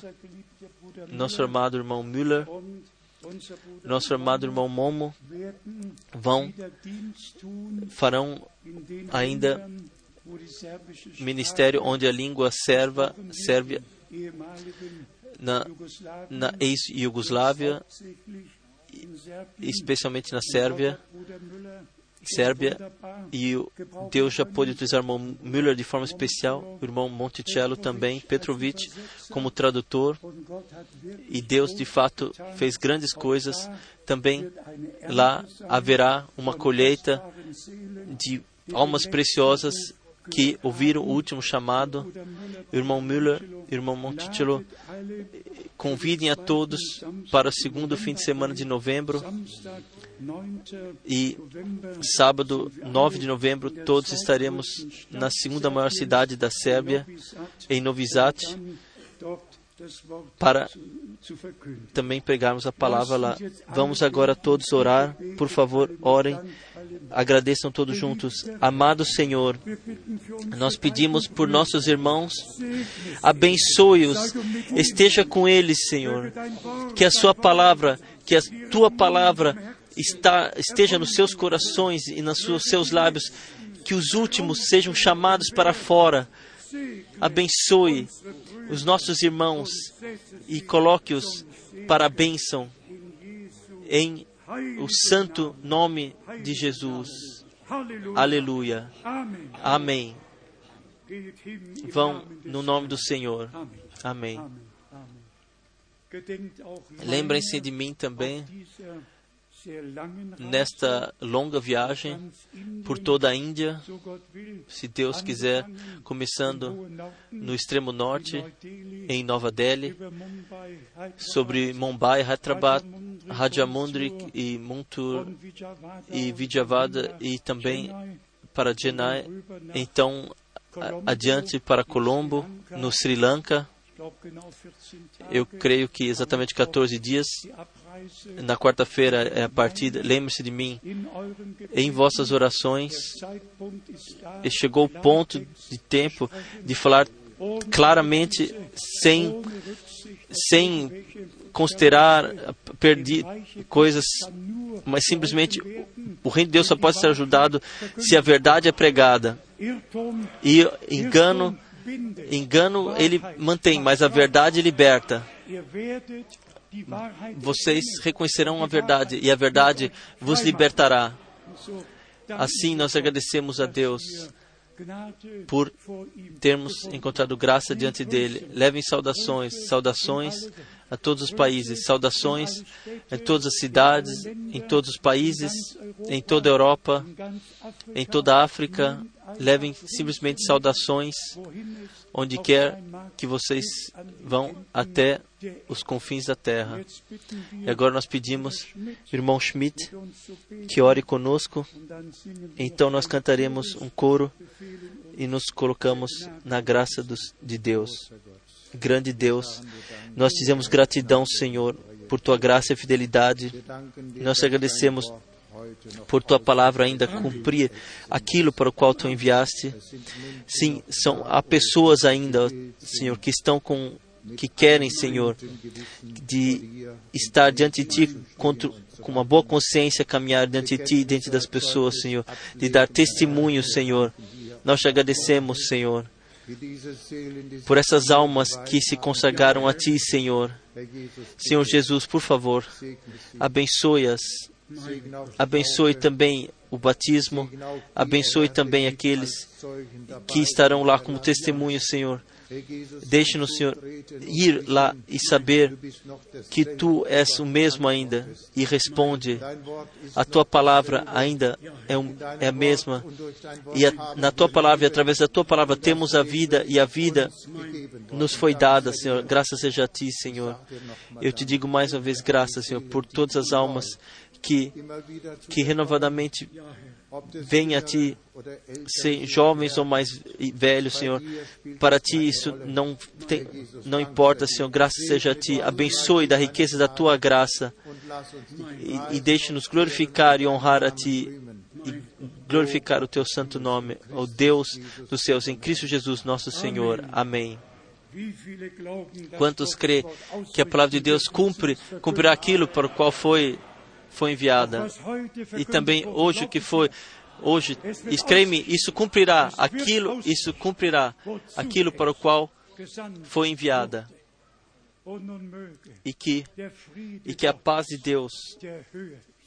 Nosso amado irmão Müller, nosso amado irmão Momo vão farão ainda ministério onde a língua serva, sérvia na, na ex-Iugoslávia, especialmente na Sérvia, Sérvia, e Deus já pôde utilizar o irmão Müller de forma especial, o irmão Monticello também, Petrovic como tradutor, e Deus de fato fez grandes coisas. Também lá haverá uma colheita de almas preciosas que ouviram o último chamado. Irmão Müller, irmão Monticello, convidem a todos para o segundo fim de semana de novembro e sábado 9 de novembro todos estaremos na segunda maior cidade da Sérvia, em Novi Sad, para também pregarmos a palavra lá. Vamos agora todos orar. Por favor, orem. Agradeçam todos juntos. Amado Senhor, nós pedimos por nossos irmãos, abençoe-os, esteja com eles, Senhor. Que a Sua palavra, que a Tua palavra está, esteja nos seus corações e nos seus lábios, que os últimos sejam chamados para fora. Abençoe os nossos irmãos e coloque-os para a bênção em o santo nome de Jesus. Aleluia. Amém. Vão no nome do Senhor. Amém. Lembrem-se de mim também nesta longa viagem por toda a Índia, se Deus quiser, começando no extremo norte, em Nova Delhi, sobre Mumbai, Hyderabad, Rajamundry e Muntur e Vijayawada e também para Chennai, então adiante para Colombo, no Sri Lanka. Eu creio que exatamente 14 dias na quarta-feira é a partida, lembre-se de mim em vossas orações. Chegou o ponto de tempo de falar claramente, sem, sem considerar perder coisas, mas simplesmente o reino de Deus só pode ser ajudado se a verdade é pregada. E engano, engano ele mantém, mas a verdade liberta vocês reconhecerão a verdade e a verdade vos libertará. Assim nós agradecemos a Deus por termos encontrado graça diante dele. Levem saudações, saudações a todos os países, saudações em todas as cidades, em todos os países, em toda a Europa, em toda a África. Levem simplesmente saudações onde quer que vocês vão até os confins da terra. E agora nós pedimos, irmão Schmidt, que ore conosco. Então nós cantaremos um coro e nos colocamos na graça dos, de Deus. Grande Deus, nós dizemos gratidão, Senhor, por tua graça e fidelidade. Nós te agradecemos por tua palavra ainda cumprir aquilo para o qual tu enviaste. Sim, são há pessoas ainda, Senhor, que estão com que querem, Senhor, de estar diante de ti contra, com uma boa consciência, caminhar diante de ti e diante das pessoas, Senhor, de dar testemunho, Senhor. Nós te agradecemos, Senhor, por essas almas que se consagraram a ti, Senhor. Senhor Jesus, por favor, abençoe-as Abençoe também o batismo, abençoe também aqueles que estarão lá como testemunho, Senhor. Deixe-nos, Senhor, ir lá e saber que Tu és o mesmo ainda e responde. A Tua palavra ainda é, um, é a mesma. E a, na Tua palavra, e através da Tua palavra, temos a vida e a vida nos foi dada, Senhor. Graças seja a Ti, Senhor. Eu te digo mais uma vez, graças, Senhor, por todas as almas que, que renovadamente venha a Ti, ser jovens ou mais velhos, Senhor. Para Ti isso não, tem, não importa, Senhor. Graças seja a Ti. Abençoe da riqueza da Tua graça e, e deixe-nos glorificar e honrar a Ti e glorificar o Teu santo nome, o Deus dos céus, em Cristo Jesus, nosso Senhor. Amém. Quantos crê que a palavra de Deus cumpre, cumprirá aquilo para o qual foi foi enviada. E também hoje que foi Hoje, escreve isso cumprirá, aquilo, isso cumprirá, aquilo para o qual foi enviada. E que, e que a paz de Deus,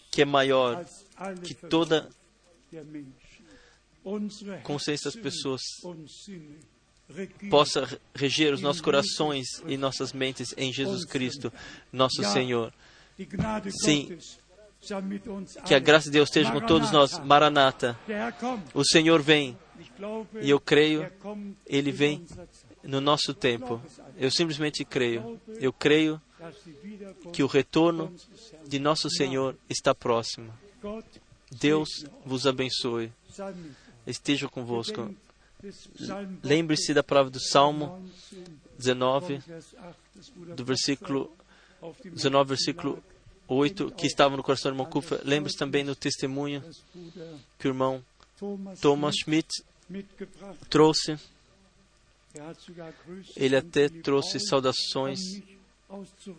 que é maior que toda consciência das pessoas, possa reger os nossos corações e nossas mentes em Jesus Cristo, nosso Senhor. Sim, que a graça de Deus esteja com todos nós. Maranata, o Senhor vem. E eu creio, Ele vem no nosso tempo. Eu simplesmente creio. Eu creio que o retorno de nosso Senhor está próximo. Deus vos abençoe. Esteja convosco. Lembre-se da palavra do Salmo 19, do versículo 19, versículo 8, que estava no coração do irmão Kufa. Lembre-se também do testemunho que o irmão Thomas Schmidt trouxe. Ele até trouxe saudações.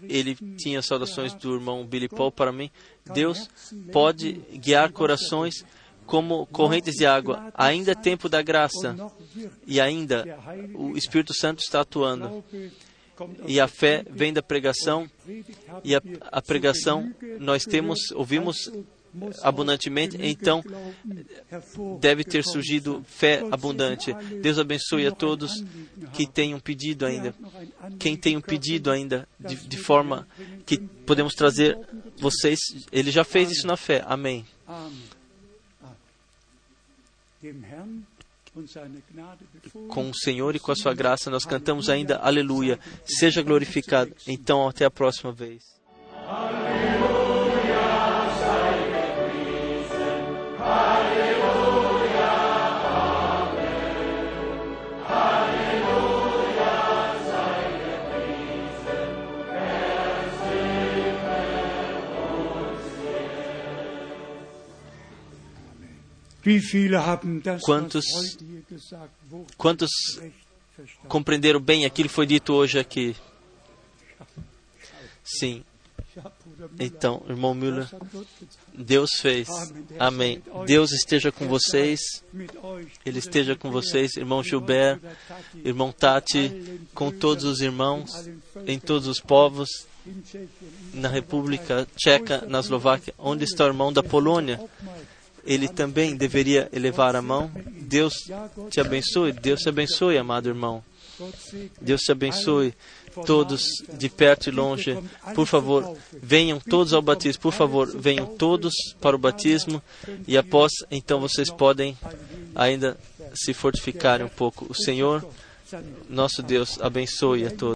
Ele tinha saudações do irmão Billy Paul para mim. Deus pode guiar corações como correntes de água. Ainda é tempo da graça e ainda o Espírito Santo está atuando. E a fé vem da pregação e a, a pregação nós temos ouvimos abundantemente, então deve ter surgido fé abundante. Deus abençoe a todos que tenham pedido ainda. Quem tem um pedido ainda, de, de forma que podemos trazer vocês, ele já fez isso na fé. Amém. Com o Senhor e com a sua graça, nós cantamos ainda Aleluia. Seja glorificado. Então, até a próxima vez. Quantos, quantos compreenderam bem aquilo que foi dito hoje aqui? Sim. Então, irmão Müller, Deus fez. Amém. Deus esteja com vocês. Ele esteja com vocês, irmão Gilbert, irmão Tati, com todos os irmãos, em todos os povos, na República Tcheca, na Eslováquia. Onde está o irmão da Polônia? Ele também deveria elevar a mão. Deus te abençoe, Deus te abençoe, amado irmão. Deus te abençoe, todos de perto e longe. Por favor, venham todos ao batismo. Por favor, venham todos para o batismo. E após, então vocês podem ainda se fortificarem um pouco. O Senhor, nosso Deus, abençoe a todos.